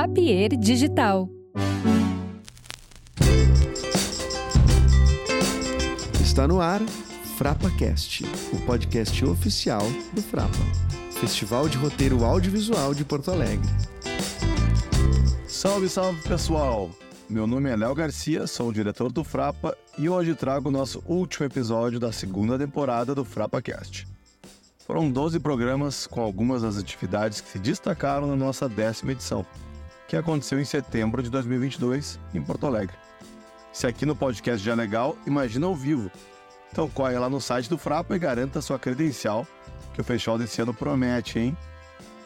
Papier Digital. Está no ar FrapaCast, o podcast oficial do Frapa, Festival de Roteiro Audiovisual de Porto Alegre. Salve, salve pessoal! Meu nome é Léo Garcia, sou o diretor do Frapa e hoje trago o nosso último episódio da segunda temporada do FrapaCast. Foram 12 programas com algumas das atividades que se destacaram na nossa décima edição, que aconteceu em setembro de 2022 em Porto Alegre. Se aqui no podcast já é legal, imagina ao vivo. Então corre lá no site do Frapa e garanta sua credencial, que o festival desse ano promete, hein?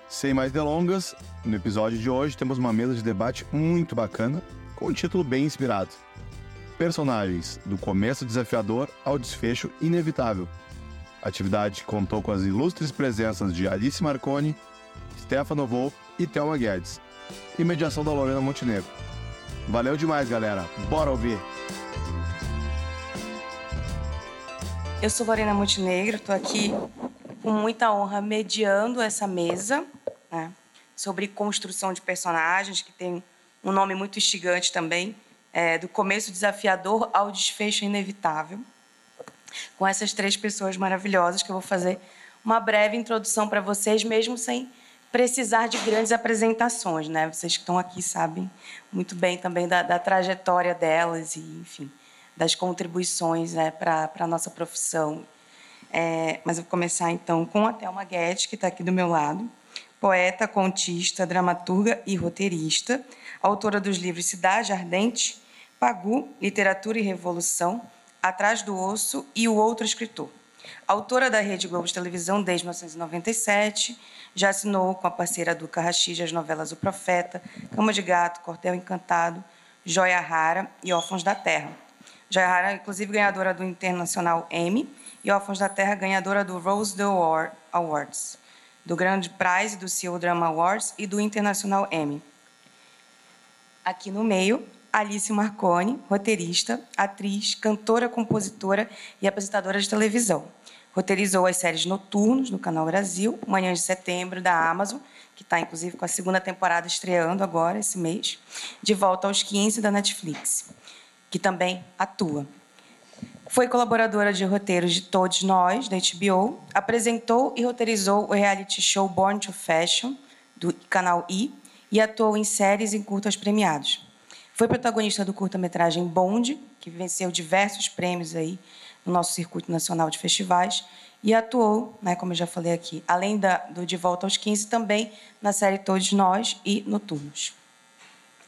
Sem mais delongas, no episódio de hoje temos uma mesa de debate muito bacana, com um título bem inspirado. Personagens, do começo desafiador ao desfecho inevitável, a atividade contou com as ilustres presenças de Alice Marconi, Stefano Volpe e Thelma Guedes, e mediação da Lorena Montenegro. Valeu demais, galera. Bora ouvir! Eu sou Lorena Montenegro, estou aqui com muita honra mediando essa mesa né, sobre construção de personagens, que tem um nome muito instigante também, é, do começo desafiador ao desfecho inevitável com essas três pessoas maravilhosas que eu vou fazer uma breve introdução para vocês, mesmo sem precisar de grandes apresentações, né? Vocês que estão aqui sabem muito bem também da, da trajetória delas e, enfim, das contribuições né, para a nossa profissão. É, mas eu vou começar então com a Thelma Guedes, que está aqui do meu lado, poeta, contista, dramaturga e roteirista, autora dos livros Cidade Ardente, Pagu, Literatura e Revolução, Atrás do Osso e O Outro Escritor. Autora da Rede Globo de Televisão desde 1997, já assinou com a parceira do Carrachis as novelas O Profeta, Cama de Gato, Cortel Encantado, Joia Rara e Órfãos da Terra. Joia Rara, inclusive, ganhadora do Internacional Emmy e Órfãos da Terra, ganhadora do Rose d'Or Awards, do Grande Prize, do CEO Drama Awards e do Internacional Emmy. Aqui no meio, Alice Marconi, roteirista, atriz, cantora, compositora e apresentadora de televisão. Roteirizou as séries Noturnos, no Canal Brasil, Manhã de Setembro, da Amazon, que está, inclusive, com a segunda temporada estreando agora, esse mês, De Volta aos 15, da Netflix, que também atua. Foi colaboradora de roteiros de Todos Nós, da HBO, apresentou e roteirizou o reality show Born to Fashion, do canal I, e atuou em séries e curtas premiados. Foi protagonista do curta-metragem Bonde, que venceu diversos prêmios aí no nosso circuito nacional de festivais e atuou, né, como eu já falei aqui, além da, do De Volta aos 15, também na série Todos Nós e Noturnos.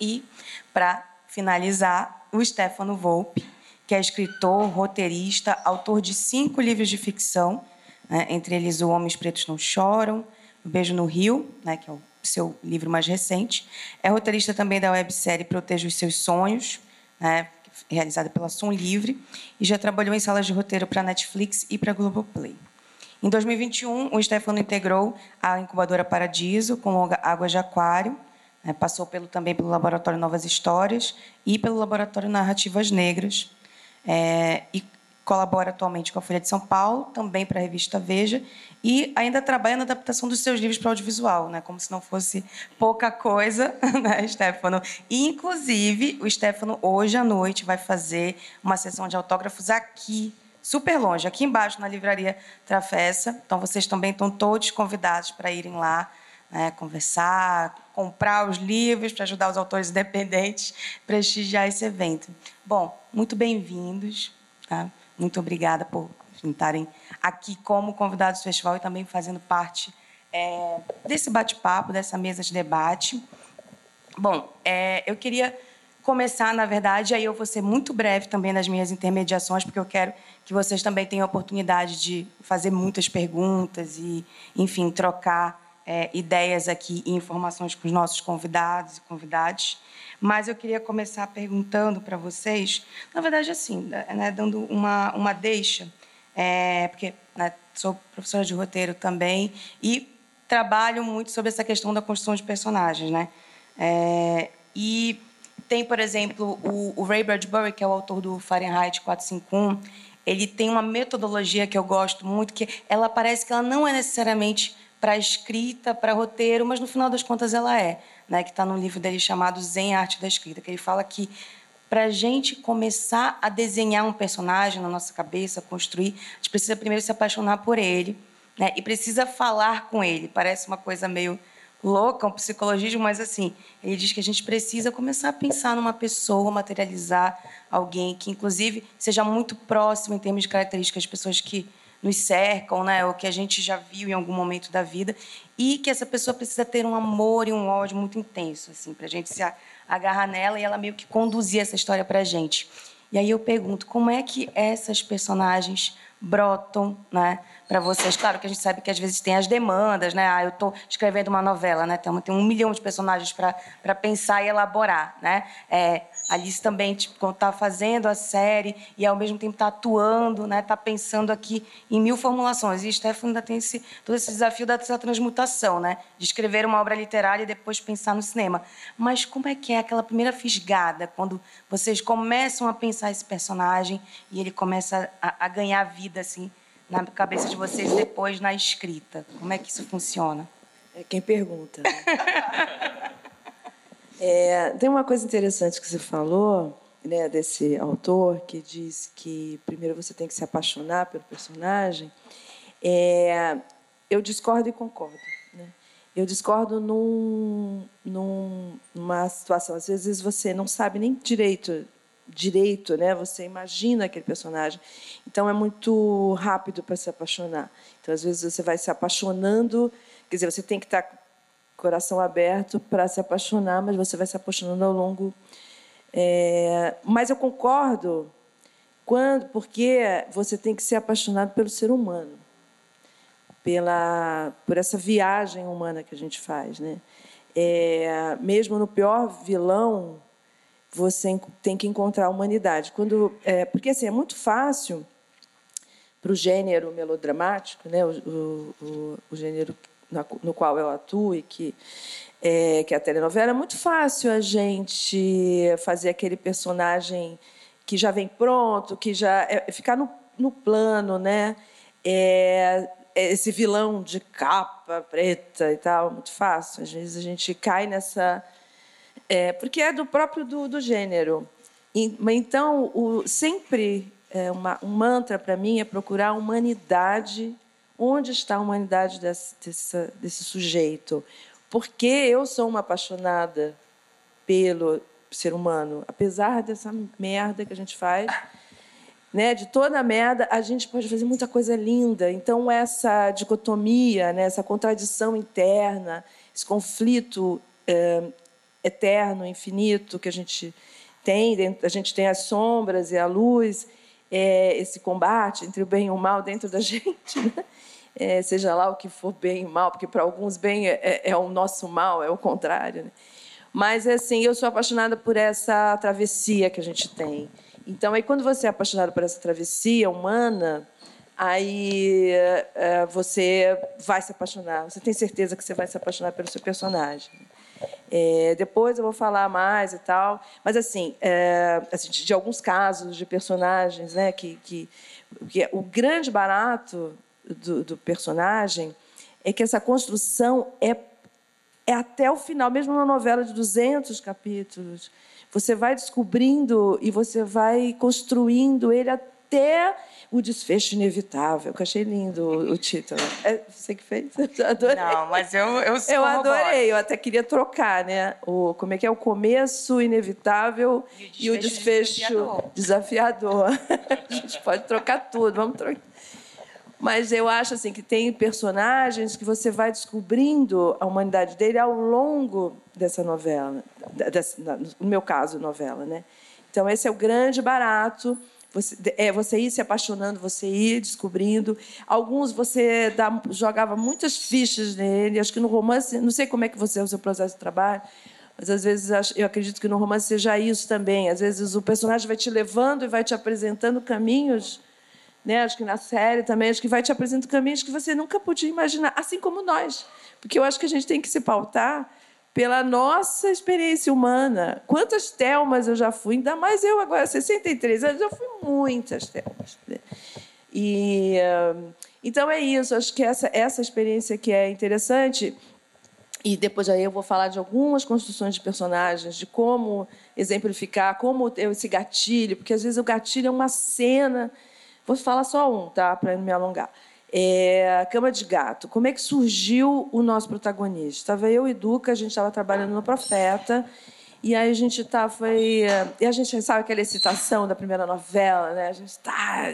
E, para finalizar, o Stefano Volpe, que é escritor, roteirista, autor de cinco livros de ficção, né, entre eles O Homens Pretos Não Choram, O Beijo no Rio, né, que é o seu livro mais recente. É roteirista também da websérie Proteja os Seus Sonhos, né, realizada pela Som Livre, e já trabalhou em salas de roteiro para Netflix e para Globoplay. Em 2021, o Stefano integrou a incubadora Paradiso com Água de Aquário, né, passou pelo, também pelo Laboratório Novas Histórias e pelo Laboratório Narrativas Negras, é, e colabora atualmente com a Folha de São Paulo, também para a revista Veja, e ainda trabalha na adaptação dos seus livros para audiovisual, né? como se não fosse pouca coisa, né, Stefano? E, inclusive, o Stefano, hoje à noite, vai fazer uma sessão de autógrafos aqui, super longe, aqui embaixo, na livraria Trafessa. Então, vocês também estão todos convidados para irem lá né, conversar, comprar os livros para ajudar os autores independentes, prestigiar esse evento. Bom, muito bem-vindos. Tá? Muito obrigada por estarem aqui como convidados do festival e também fazendo parte é, desse bate-papo, dessa mesa de debate. Bom, é, eu queria começar, na verdade, aí eu vou ser muito breve também nas minhas intermediações, porque eu quero que vocês também tenham a oportunidade de fazer muitas perguntas e, enfim, trocar é, ideias aqui e informações com os nossos convidados e convidadas. Mas eu queria começar perguntando para vocês, na verdade, assim, né, dando uma, uma deixa, é, porque né, sou professora de roteiro também e trabalho muito sobre essa questão da construção de personagens, né? É, e tem, por exemplo, o, o, Ray Bradbury, que é o autor do Fahrenheit 451, ele tem uma metodologia que eu gosto muito, que ela parece que ela não é necessariamente para escrita, para roteiro, mas no final das contas ela é, né? Que está no livro dele chamado Zen Arte da Escrita, que ele fala que para a gente começar a desenhar um personagem na nossa cabeça, construir, a gente precisa primeiro se apaixonar por ele, né? E precisa falar com ele. Parece uma coisa meio louca, um psicologismo, mas assim, ele diz que a gente precisa começar a pensar numa pessoa, materializar alguém que, inclusive, seja muito próximo em termos de características pessoas que nos cercam, né, ou que a gente já viu em algum momento da vida, e que essa pessoa precisa ter um amor e um ódio muito intenso, assim, para a gente se agarrar nela e ela meio que conduzir essa história para a gente. E aí eu pergunto, como é que essas personagens brotam, né, para vocês? Claro que a gente sabe que às vezes tem as demandas, né? Ah, eu estou escrevendo uma novela, né? Tem, tem um milhão de personagens para pensar e elaborar, né? É, Alice também tipo, está fazendo a série e ao mesmo tempo está atuando, né? Está pensando aqui em mil formulações. E Stefano ainda tem esse, todo esse desafio dessa transmutação, né? De escrever uma obra literária e depois pensar no cinema. Mas como é que é aquela primeira fisgada quando vocês começam a pensar esse personagem e ele começa a, a ganhar vida assim na cabeça de vocês depois na escrita? Como é que isso funciona? É quem pergunta. Né? É, tem uma coisa interessante que você falou, né, desse autor que diz que primeiro você tem que se apaixonar pelo personagem. É, eu discordo e concordo. Né? Eu discordo num, num, numa situação, às vezes você não sabe nem direito, direito, né? Você imagina aquele personagem, então é muito rápido para se apaixonar. Então às vezes você vai se apaixonando, quer dizer, você tem que estar tá coração aberto para se apaixonar, mas você vai se apaixonando ao longo. É, mas eu concordo quando, porque você tem que ser apaixonado pelo ser humano, pela por essa viagem humana que a gente faz, né? É, mesmo no pior vilão, você tem que encontrar a humanidade. Quando, é, porque assim é muito fácil para o gênero melodramático, né? o, o, o gênero no qual eu atuo e que é, que é a telenovela, é muito fácil a gente fazer aquele personagem que já vem pronto, que já é, ficar no, no plano, né? É, é, esse vilão de capa preta e tal, muito fácil. Às vezes a gente cai nessa, é, porque é do próprio do, do gênero. Então, o, sempre é uma, um mantra para mim é procurar a humanidade Onde está a humanidade desse, desse, desse sujeito? Porque eu sou uma apaixonada pelo ser humano, apesar dessa merda que a gente faz, né, de toda a merda, a gente pode fazer muita coisa linda. Então essa dicotomia, né, essa contradição interna, esse conflito é, eterno, infinito que a gente tem, a gente tem as sombras e a luz, é, esse combate entre o bem e o mal dentro da gente, né? É, seja lá o que for bem e mal, porque para alguns bem é, é, é, o nosso mal, é o contrário. Né? Mas assim, eu sou apaixonada por essa travessia que a gente tem. Então, aí quando você é apaixonado por essa travessia humana, aí é, você vai se apaixonar. Você tem certeza que você vai se apaixonar pelo seu personagem. É, depois eu vou falar mais e tal, mas assim, é, assim de, de, alguns casos de personagens, né, que, que, que é o grande barato do, do personagem é que essa construção é, é até o final, mesmo uma novela de 200 capítulos. Você vai descobrindo e você vai construindo ele até o desfecho inevitável. Que eu achei lindo o, o título. É você que fez? Eu adorei. Não, mas eu eu Eu adorei. Eu até queria trocar, né? O como é que é o começo inevitável e o desfecho, e o desfecho desafiador. desafiador. A gente pode trocar tudo. Vamos trocar. Mas eu acho assim que tem personagens que você vai descobrindo a humanidade dele ao longo dessa novela, dessa, no meu caso, novela, né? Então esse é o grande barato. Você, é você ir se apaixonando, você ir descobrindo. Alguns você dá, jogava muitas fichas nele. Acho que no romance, não sei como é que você é o seu processo de trabalho, mas às vezes eu acredito que no romance seja isso também. Às vezes o personagem vai te levando e vai te apresentando caminhos né? Acho que na série também, acho que vai te apresentando caminhos que você nunca podia imaginar, assim como nós. Porque eu acho que a gente tem que se pautar pela nossa experiência humana. Quantas telmas eu já fui, ainda mais eu agora, 63 anos, eu fui muitas telmas. Né? E, Então é isso, acho que essa, essa experiência que é interessante. E depois aí eu vou falar de algumas construções de personagens, de como exemplificar, como esse gatilho, porque às vezes o gatilho é uma cena. Vou falar só um, tá? Para não me alongar. É, Cama de Gato. Como é que surgiu o nosso protagonista? Estava eu e Duca, a gente estava trabalhando no Profeta, e aí a gente estava. E a gente sabe aquela excitação da primeira novela, né? A gente está.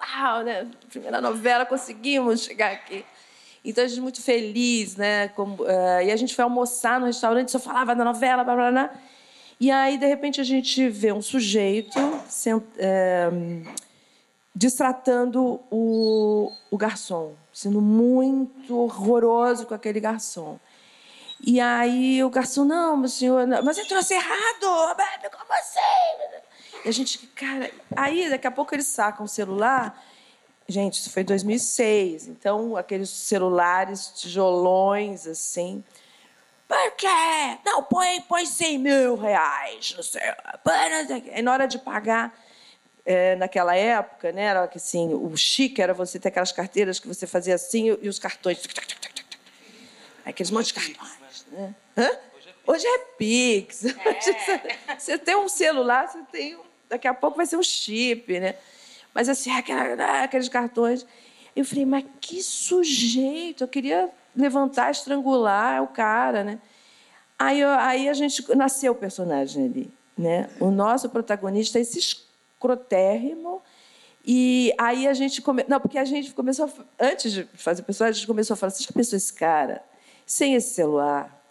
Uau, né? Primeira novela, conseguimos chegar aqui. Então a gente muito feliz, né? Como, uh, e a gente foi almoçar no restaurante, só falava da novela, blá blá blá. E aí, de repente, a gente vê um sujeito sent, é, destratando o, o garçom, sendo muito horroroso com aquele garçom. E aí o garçom, não, meu senhor, não, mas entrou errado, como assim? E a gente, cara, aí daqui a pouco eles sacam o celular. Gente, isso foi em 2006, então aqueles celulares tijolões assim. Por quê? Não, põe, põe 100 mil reais no seu. Na hora de pagar, é, naquela época, né, era assim, o chique era você ter aquelas carteiras que você fazia assim e os cartões. Aqueles montes de cartões. Né? Hã? Hoje é Pix. É. Você tem um celular, você tem. Daqui a pouco vai ser um chip, né? Mas assim, né, aqueles cartões. Eu falei, mas que sujeito! Eu queria levantar, estrangular o cara, né? Aí, aí a gente nasceu o personagem ali, né? O nosso protagonista é esse crotérrimo. E aí a gente come... não, porque a gente começou a... antes de fazer o personagem, a gente começou a falar: você já pensou esse cara sem esse celular,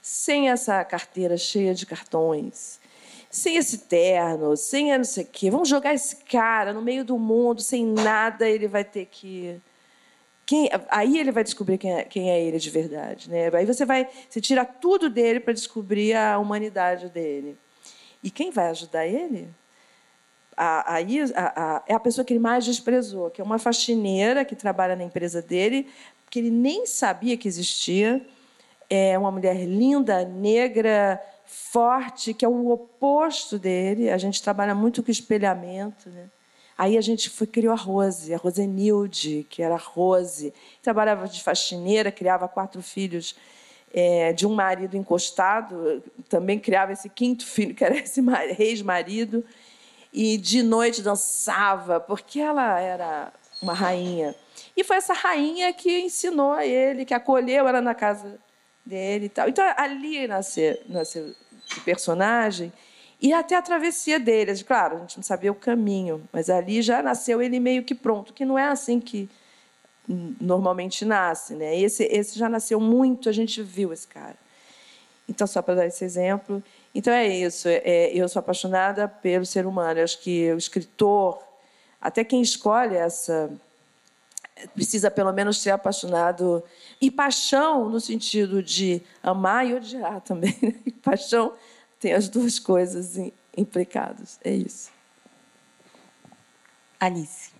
sem essa carteira cheia de cartões, sem esse terno, sem não sei o quê, vamos jogar esse cara no meio do mundo sem nada, ele vai ter que quem, aí ele vai descobrir quem é, quem é, ele de verdade, né? Aí você vai, você tira tudo dele para descobrir a humanidade dele. E quem vai ajudar ele? A, a, a, é a pessoa que ele mais desprezou, que é uma faxineira que trabalha na empresa dele, que ele nem sabia que existia. É uma mulher linda, negra, forte, que é o oposto dele. A gente trabalha muito com espelhamento. Né? Aí a gente foi, criou a Rose, a Rosenilde, que era a Rose. Trabalhava de faxineira, criava quatro filhos é, de um marido encostado, também criava esse quinto filho, que era esse ex-marido e de noite dançava, porque ela era uma rainha. E foi essa rainha que ensinou a ele, que acolheu ela na casa dele e tal. Então ali nasceu, o personagem e até a travessia deles. Claro, a gente não sabia o caminho, mas ali já nasceu ele meio que pronto, que não é assim que normalmente nasce, né? Esse, esse já nasceu muito, a gente viu esse cara. Então, só para dar esse exemplo. Então é isso. É, eu sou apaixonada pelo ser humano. Eu acho que o escritor, até quem escolhe essa, precisa pelo menos ser apaixonado e paixão no sentido de amar e odiar também. Né? E paixão tem as duas coisas implicadas. É isso. Alice.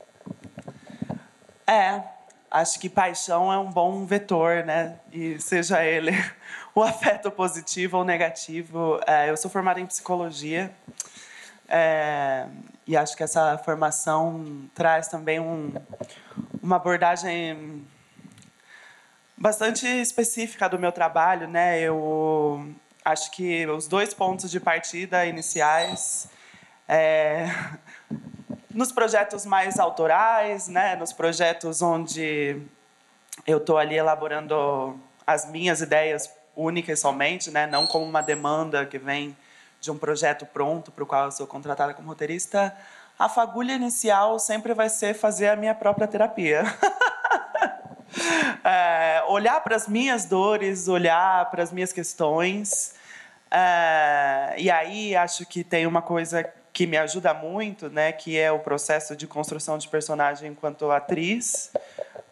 É, acho que paixão é um bom vetor, né? E seja ele o afeto positivo ou negativo. É, eu sou formada em psicologia é, e acho que essa formação traz também um, uma abordagem bastante específica do meu trabalho, né? Eu acho que os dois pontos de partida iniciais é, nos projetos mais autorais, né? Nos projetos onde eu estou ali elaborando as minhas ideias única e somente, né? não como uma demanda que vem de um projeto pronto para o qual eu sou contratada como roteirista, a fagulha inicial sempre vai ser fazer a minha própria terapia. é, olhar para as minhas dores, olhar para as minhas questões. É, e aí acho que tem uma coisa que me ajuda muito, né, que é o processo de construção de personagem enquanto atriz.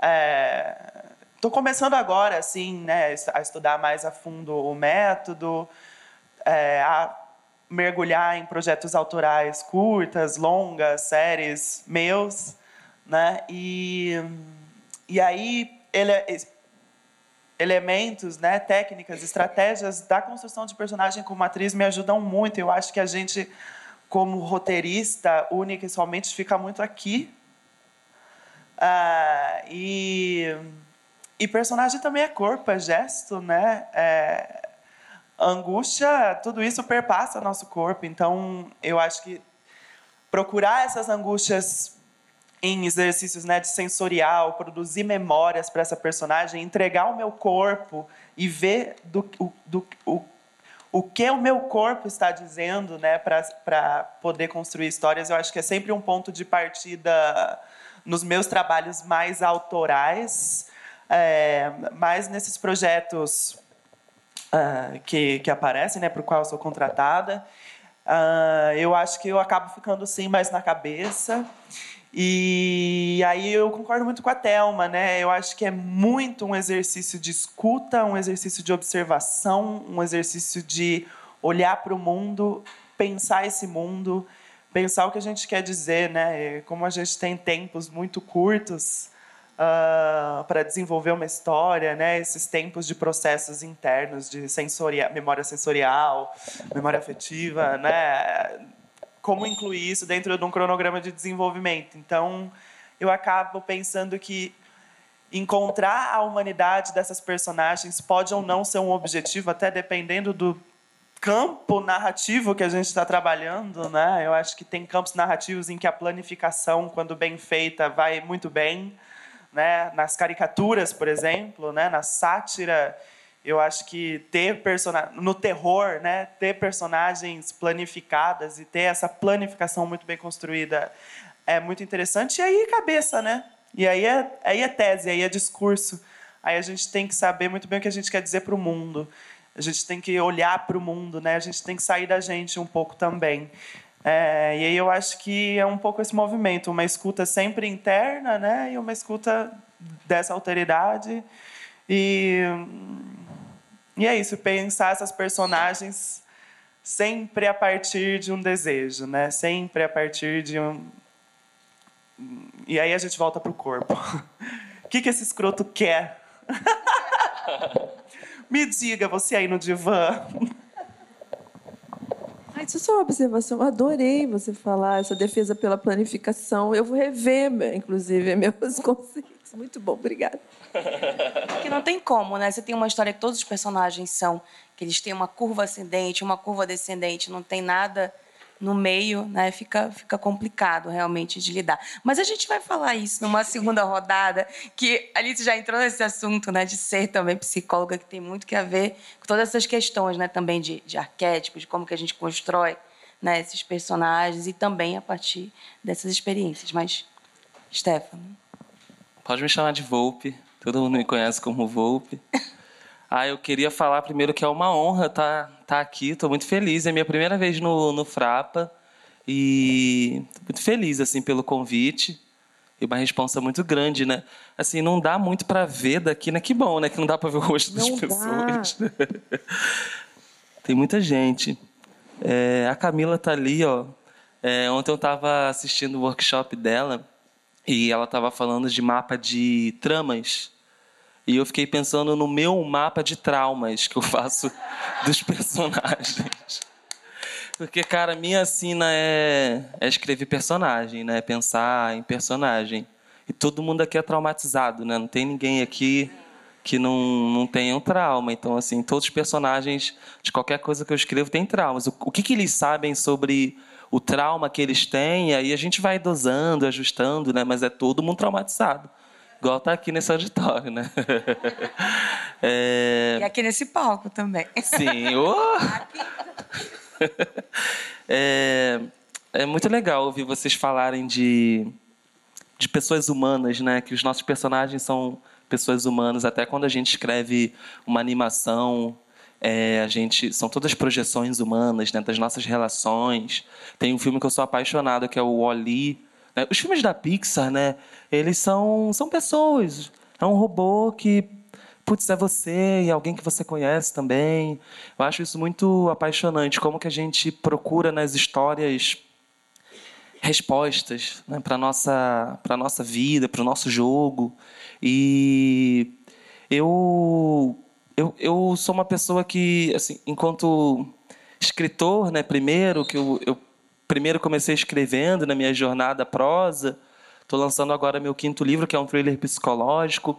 É, Estou começando agora, assim, né, a estudar mais a fundo o método, é, a mergulhar em projetos autorais curtas, longas, séries meus, né? E, e aí ele, elementos, né, técnicas, estratégias da construção de personagem como atriz me ajudam muito. Eu acho que a gente, como roteirista, única e somente, fica muito aqui Uh, e, e personagem também é corpo, é gesto, né? É, angústia, tudo isso perpassa nosso corpo. Então, eu acho que procurar essas angústias em exercícios né, de sensorial, produzir memórias para essa personagem, entregar o meu corpo e ver do, do, o, o que o meu corpo está dizendo né, para poder construir histórias, eu acho que é sempre um ponto de partida nos meus trabalhos mais autorais, é, mais nesses projetos uh, que, que aparecem, né, para o qual sou contratada. Uh, eu acho que eu acabo ficando sim mais na cabeça. E aí eu concordo muito com a Thelma, né? Eu acho que é muito um exercício de escuta, um exercício de observação, um exercício de olhar para o mundo, pensar esse mundo, pensar o que a gente quer dizer, né? Como a gente tem tempos muito curtos uh, ah, para desenvolver uma história, né? Esses tempos de processos internos, de sensoria, memória sensorial, memória afetiva, né? Como incluir isso dentro de um cronograma de desenvolvimento? Então, eu acabo pensando que encontrar a humanidade dessas personagens pode ou não ser um objetivo, até dependendo do campo narrativo que a gente está trabalhando, né? Eu acho que tem campos narrativos em que a planificação, quando bem feita, vai muito bem né? Nas caricaturas, por exemplo, né? Na sátira, eu acho que ter personagem no terror, né? Ter personagens planificadas e ter essa planificação muito bem construída é muito interessante. E aí cabeça, né? E aí é, aí é tese, aí é discurso. Aí a gente tem que saber muito bem o que a gente quer dizer para o mundo. A gente tem que olhar para o mundo, né? A gente tem que sair da gente um pouco também. É, e aí eu acho que é um pouco esse movimento, uma escuta sempre interna, né, e uma escuta dessa alteridade. E, e é isso, pensar essas personagens sempre a partir de um desejo, né, sempre a partir de um. E aí a gente volta para o corpo. O que, que esse escroto quer? Me diga, você aí no divã. Isso é só uma observação. Eu adorei você falar essa defesa pela planificação. Eu vou rever, inclusive, meus conceitos. Muito bom, obrigada. Porque não tem como, né? Você tem uma história que todos os personagens são, que eles têm uma curva ascendente, uma curva descendente, não tem nada no meio, né, fica, fica complicado realmente de lidar. Mas a gente vai falar isso numa segunda rodada, que a Alice já entrou nesse assunto, né, de ser também psicóloga, que tem muito que a ver com todas essas questões, né, também de, de arquétipos, de como que a gente constrói né, esses personagens e também a partir dessas experiências. Mas, Stefano. Pode me chamar de Volpe, todo mundo me conhece como Volpe. Ah, eu queria falar primeiro que é uma honra estar tá, tá aqui, estou muito feliz. É minha primeira vez no, no Frapa e muito feliz assim pelo convite. E uma responsa muito grande, né? Assim, não dá muito para ver daqui, né? Que bom, né? Que não dá para ver o rosto das pessoas. Tem muita gente. É, a Camila tá ali, ó. É, ontem eu estava assistindo o workshop dela e ela estava falando de mapa de tramas. E eu fiquei pensando no meu mapa de traumas que eu faço dos personagens. Porque, cara, minha sina é, é escrever personagem, né? Pensar em personagem. E todo mundo aqui é traumatizado, né? Não tem ninguém aqui que não, não tenha um trauma. Então, assim, todos os personagens de qualquer coisa que eu escrevo têm traumas. O, o que, que eles sabem sobre o trauma que eles têm? Aí a gente vai dosando, ajustando, né? Mas é todo mundo traumatizado igual tá aqui nesse auditório, né? É... E aqui nesse palco também. Sim. Oh! é... é muito legal ouvir vocês falarem de, de pessoas humanas, né? Que os nossos personagens são pessoas humanas. Até quando a gente escreve uma animação, é, a gente são todas projeções humanas, né? Das nossas relações. Tem um filme que eu sou apaixonado que é o Wall-E né? Os filmes da Pixar, né? Eles são, são pessoas. É um robô que, putz, é você e alguém que você conhece também. Eu acho isso muito apaixonante. Como que a gente procura nas histórias respostas né, para nossa para nossa vida, para o nosso jogo. E eu, eu eu sou uma pessoa que assim, enquanto escritor, né, primeiro que eu, eu primeiro comecei escrevendo na minha jornada prosa, Estou lançando agora meu quinto livro, que é um thriller psicológico.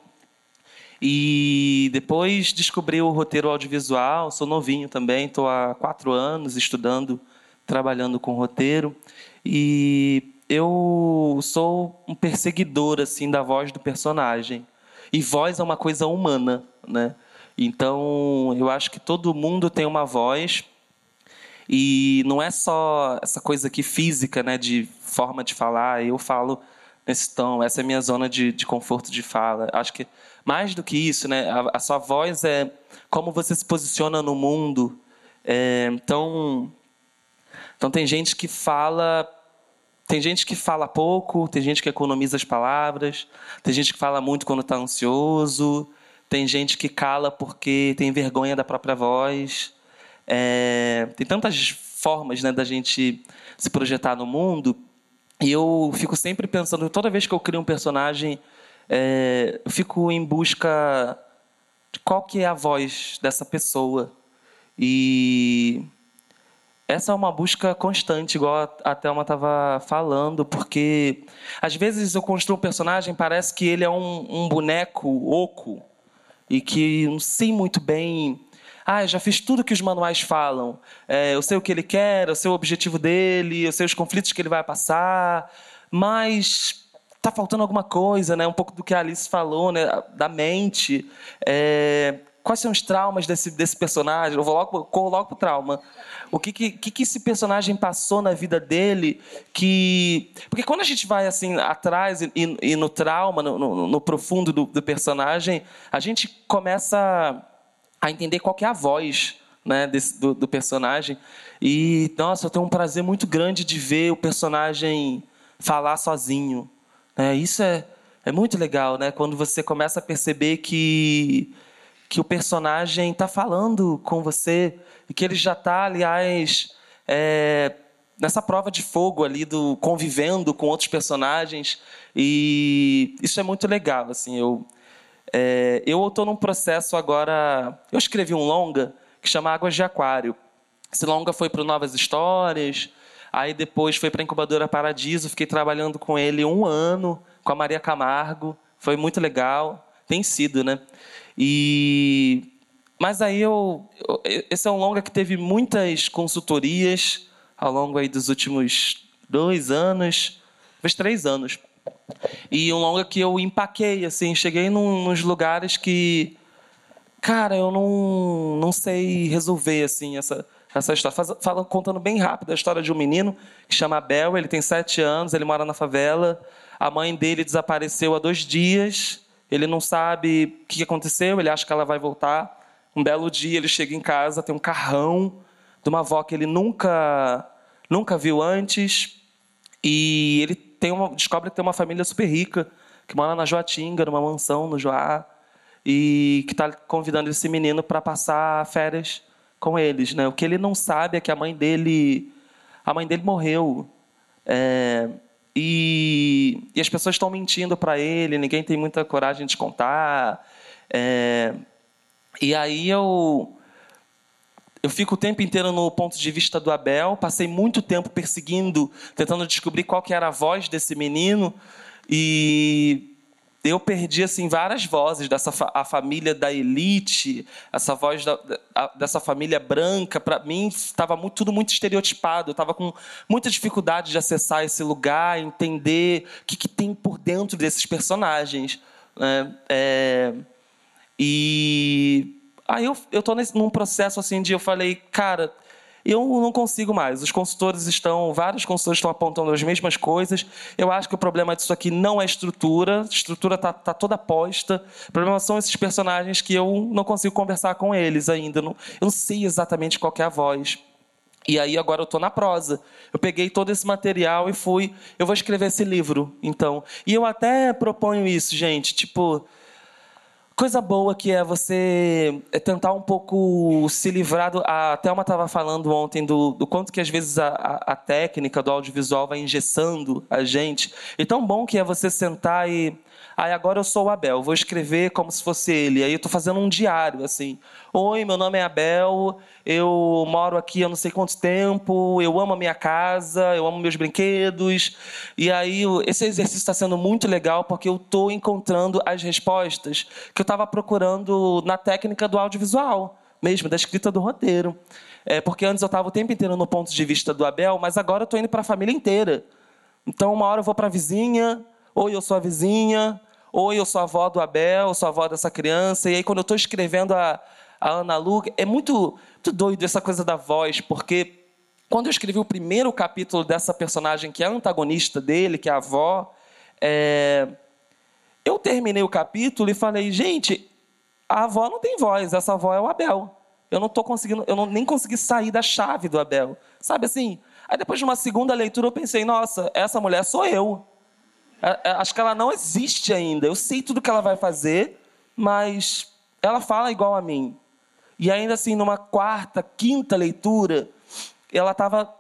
E depois descobri o roteiro audiovisual. Sou novinho também, estou há quatro anos estudando, trabalhando com roteiro. E eu sou um perseguidor assim da voz do personagem. E voz é uma coisa humana, né? Então, eu acho que todo mundo tem uma voz e não é só essa coisa aqui física, né, de forma de falar. Eu falo nesse tom, essa é a minha zona de, de conforto de fala. Acho que mais do que isso, né, a, a sua voz é como você se posiciona no mundo. É, então, então tem gente que fala tem gente que fala pouco, tem gente que economiza as palavras, tem gente que fala muito quando está ansioso, tem gente que cala porque tem vergonha da própria voz. É, tem tantas formas né, da gente se projetar no mundo. E eu fico sempre pensando, toda vez que eu crio um personagem, é, eu fico em busca de qual que é a voz dessa pessoa. E essa é uma busca constante, igual a Thelma estava falando, porque às vezes eu construo um personagem, parece que ele é um, um boneco oco e que não sei muito bem. Ah, eu já fiz tudo que os manuais falam. É, eu sei o que ele quer, eu sei o objetivo dele, eu sei os conflitos que ele vai passar, mas está faltando alguma coisa, né? Um pouco do que a Alice falou, né? Da mente. É, quais são os traumas desse, desse personagem? Eu vou logo, corro logo pro trauma. O que que, que que esse personagem passou na vida dele que... Porque quando a gente vai assim atrás e, e no trauma, no, no, no profundo do, do, personagem, a gente começa a entender qual é a voz né, desse, do, do personagem. E, nossa, eu tenho um prazer muito grande de ver o personagem falar sozinho. Né? Isso é, é muito legal, né? Quando você começa a perceber que que o personagem está falando com você e que ele já está, aliás, é, nessa prova de fogo ali do convivendo com outros personagens e isso é muito legal, assim. Eu é, eu estou num processo agora. Eu escrevi um longa que chama Águas de Aquário. Esse longa foi para Novas Histórias. Aí depois foi para a incubadora Paradiso, fiquei trabalhando com ele um ano, com a Maria Camargo. Foi muito legal. Tem sido, né? E mas aí eu, esse é um longa que teve muitas consultorias ao longo aí dos últimos dois anos, talvez três anos. E um longa que eu empaquei, assim, cheguei num, nos lugares que, cara, eu não, não sei resolver, assim, essa, essa história. Faz, fala, contando bem rápido a história de um menino que chama Abel, ele tem sete anos, ele mora na favela, a mãe dele desapareceu há dois dias, ele não sabe o que aconteceu, ele acha que ela vai voltar. Um belo dia ele chega em casa, tem um carrão de uma avó que ele nunca nunca viu antes e ele tem uma, descobre que tem uma família super rica que mora na Joatinga, numa mansão no Joá e que está convidando esse menino para passar férias com eles, né? O que ele não sabe é que a mãe dele a mãe dele morreu. É, e, e as pessoas estão mentindo para ele, ninguém tem muita coragem de contar. É, e aí eu eu fico o tempo inteiro no ponto de vista do Abel, passei muito tempo perseguindo, tentando descobrir qual que era a voz desse menino e eu perdi assim várias vozes dessa fa a família da elite, essa voz da, a, dessa família branca. Para mim estava muito, tudo muito estereotipado. Eu estava com muita dificuldade de acessar esse lugar, entender o que, que tem por dentro desses personagens. Né? É, e aí eu eu estou num processo assim de eu falei, cara, eu não consigo mais. Os consultores estão, vários consultores estão apontando as mesmas coisas. Eu acho que o problema disso aqui não é estrutura, estrutura está tá toda posta. O problema são esses personagens que eu não consigo conversar com eles ainda. Eu não sei exatamente qual é a voz. E aí agora eu estou na prosa. Eu peguei todo esse material e fui. Eu vou escrever esse livro, então. E eu até proponho isso, gente. Tipo, Coisa boa que é você é tentar um pouco se livrar do. A Thelma estava falando ontem do, do, quanto que às vezes a, a, técnica do audiovisual vai engessando a gente. E tão bom que é você sentar e. Aí agora eu sou o Abel, vou escrever como se fosse ele. Aí eu estou fazendo um diário, assim. Oi, meu nome é Abel, eu moro aqui há não sei quanto tempo, eu amo a minha casa, eu amo meus brinquedos. E aí esse exercício está sendo muito legal porque eu estou encontrando as respostas que eu estava procurando na técnica do audiovisual, mesmo, da escrita do roteiro. É, porque antes eu estava o tempo inteiro no ponto de vista do Abel, mas agora eu estou indo para a família inteira. Então, uma hora eu vou para a vizinha, ou eu sou a vizinha, ou eu sou a avó do Abel, eu sou a avó dessa criança. E aí, quando eu estou escrevendo a, a Ana Lu, é muito, muito doido essa coisa da voz, porque quando eu escrevi o primeiro capítulo dessa personagem, que é a antagonista dele, que é a avó, é... eu terminei o capítulo e falei, gente, a avó não tem voz, essa avó é o Abel. Eu não estou conseguindo, eu não, nem consegui sair da chave do Abel. Sabe assim? Aí depois de uma segunda leitura eu pensei, nossa, essa mulher sou eu. Acho que ela não existe ainda. Eu sei tudo que ela vai fazer, mas ela fala igual a mim. E ainda assim, numa quarta, quinta leitura, ela estava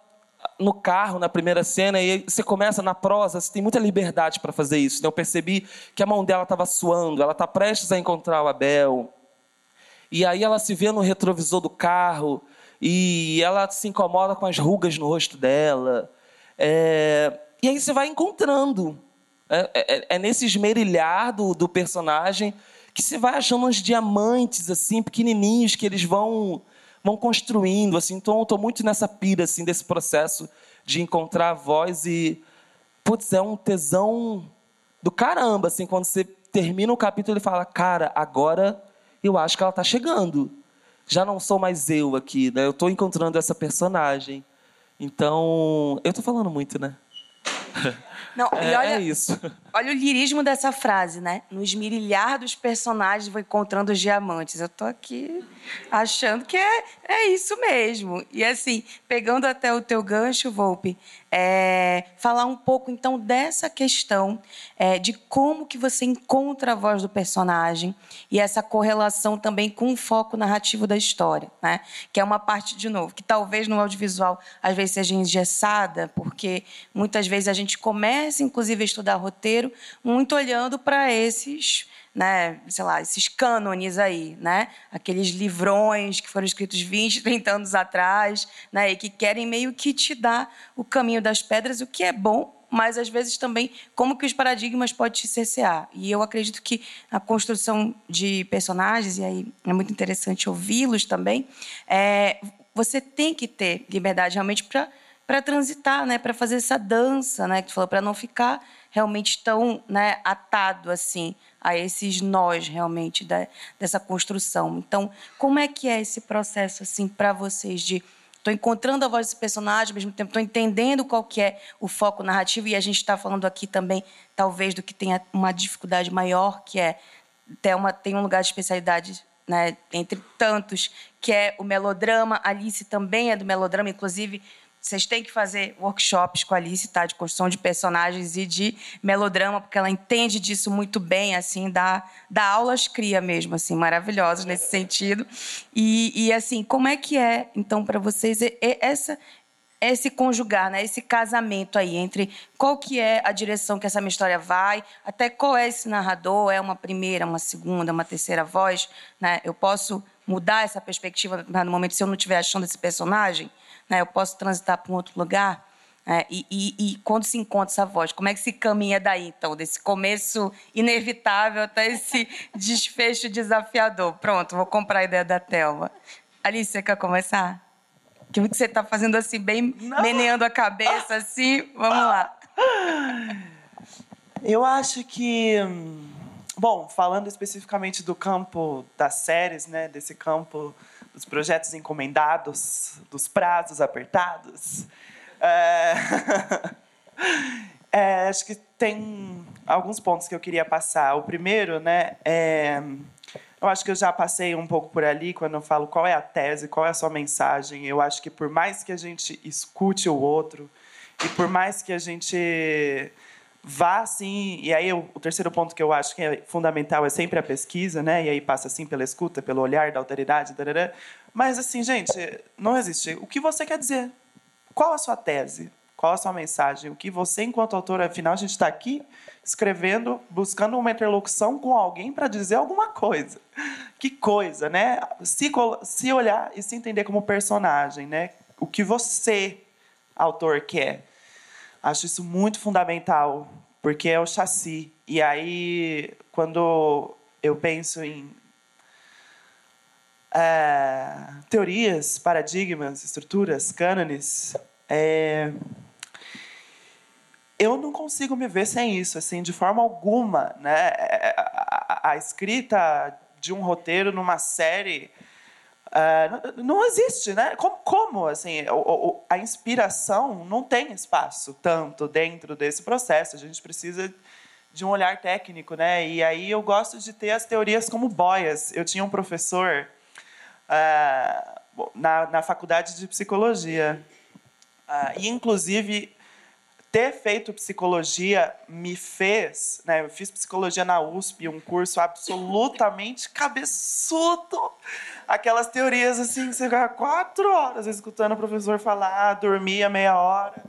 no carro na primeira cena e você começa na prosa, você tem muita liberdade para fazer isso. Né? Eu percebi que a mão dela estava suando, ela está prestes a encontrar o Abel. E aí ela se vê no retrovisor do carro e ela se incomoda com as rugas no rosto dela. É... E aí você vai encontrando. É, é, é nesse esmerilhar do, do personagem que você vai achando uns diamantes assim pequenininhos que eles vão vão construindo assim. Então eu estou muito nessa pira assim desse processo de encontrar a voz e putz, é um tesão do caramba assim quando você termina o capítulo e fala, cara, agora eu acho que ela está chegando já não sou mais eu aqui, né? Eu estou encontrando essa personagem. Então, eu estou falando muito, né? Não, é, olha, é, isso. Olha o lirismo dessa frase, né? No esmirilhar dos personagens, vou encontrando os diamantes. Eu tô aqui achando que é, é isso mesmo. E assim, pegando até o teu gancho, Volpe, é, falar um pouco então dessa questão é, de como que você encontra a voz do personagem e essa correlação também com o foco narrativo da história, né? Que é uma parte de novo que talvez no audiovisual às vezes seja engessada, porque muitas vezes a gente começa inclusive a estudar roteiro muito olhando para esses né, sei lá, esses cânones aí, né? Aqueles livrões que foram escritos 20, 30 anos atrás, né, e que querem meio que te dar o caminho das pedras, o que é bom, mas às vezes também como que os paradigmas podem te cercear. E eu acredito que a construção de personagens, e aí é muito interessante ouvi-los também, é, você tem que ter liberdade realmente para para transitar, né, para fazer essa dança, né, que tu falou, para não ficar realmente tão, né, atado assim a esses nós realmente da, dessa construção. Então, como é que é esse processo assim para vocês de estou encontrando a voz desse personagem, ao mesmo tempo estou entendendo qual que é o foco narrativo e a gente está falando aqui também talvez do que tenha uma dificuldade maior, que é ter uma, tem um lugar de especialidade né, entre tantos, que é o melodrama. Alice também é do melodrama, inclusive vocês têm que fazer workshops com a Alice, tá? De construção de personagens e de melodrama, porque ela entende disso muito bem, assim, dá, dá aulas cria mesmo, assim, maravilhosas nesse sentido. E, e assim, como é que é, então, para vocês essa esse conjugar, né, esse casamento aí entre qual que é a direção que essa minha história vai, até qual é esse narrador, é uma primeira, uma segunda, uma terceira voz, né? Eu posso mudar essa perspectiva no momento se eu não estiver achando esse personagem, né? Eu posso transitar para um outro lugar. É, e, e, e, quando se encontra essa voz, como é que se caminha daí, então, desse começo inevitável até esse desfecho desafiador? Pronto, vou comprar a ideia da Thelma. Alice, você quer começar? Que você está fazendo assim, bem Não. meneando a cabeça, assim. Vamos lá. Eu acho que. Bom, falando especificamente do campo das séries, né, desse campo dos projetos encomendados, dos prazos apertados. É... é, acho que tem alguns pontos que eu queria passar. O primeiro, né, é... eu acho que eu já passei um pouco por ali quando eu falo qual é a tese, qual é a sua mensagem. Eu acho que por mais que a gente escute o outro e por mais que a gente vá assim, e aí o, terceiro ponto que eu acho que é fundamental é sempre a pesquisa, né? E aí passa assim pela escuta, pelo olhar da autoridade, tarará. mas assim, gente, não existe. O que você quer dizer? Qual a sua tese? Qual a sua mensagem? O que você, enquanto autor, afinal, a gente está aqui escrevendo, buscando uma interlocução com alguém para dizer alguma coisa. Que coisa, né? Se, se olhar e se entender como personagem, né? O que você, autor, quer. Acho isso muito fundamental, porque é o chassi. E aí, quando eu penso em é, teorias, paradigmas, estruturas, cânones, é, eu não consigo me ver sem isso, assim, de forma alguma, né? A, a, a escrita de um roteiro numa série uh, não, existe, né? Como, como assim, o, o, a inspiração não tem espaço tanto dentro desse processo. A gente precisa de um olhar técnico, né? E aí eu gosto de ter as teorias como boias. Eu tinha um professor uh, na, na faculdade de psicologia uh, e inclusive ter feito psicologia me fez, né? Eu fiz psicologia na USP, um curso absolutamente cabeçudo. Aquelas teorias assim, você ficava quatro horas escutando o professor falar, dormia meia hora,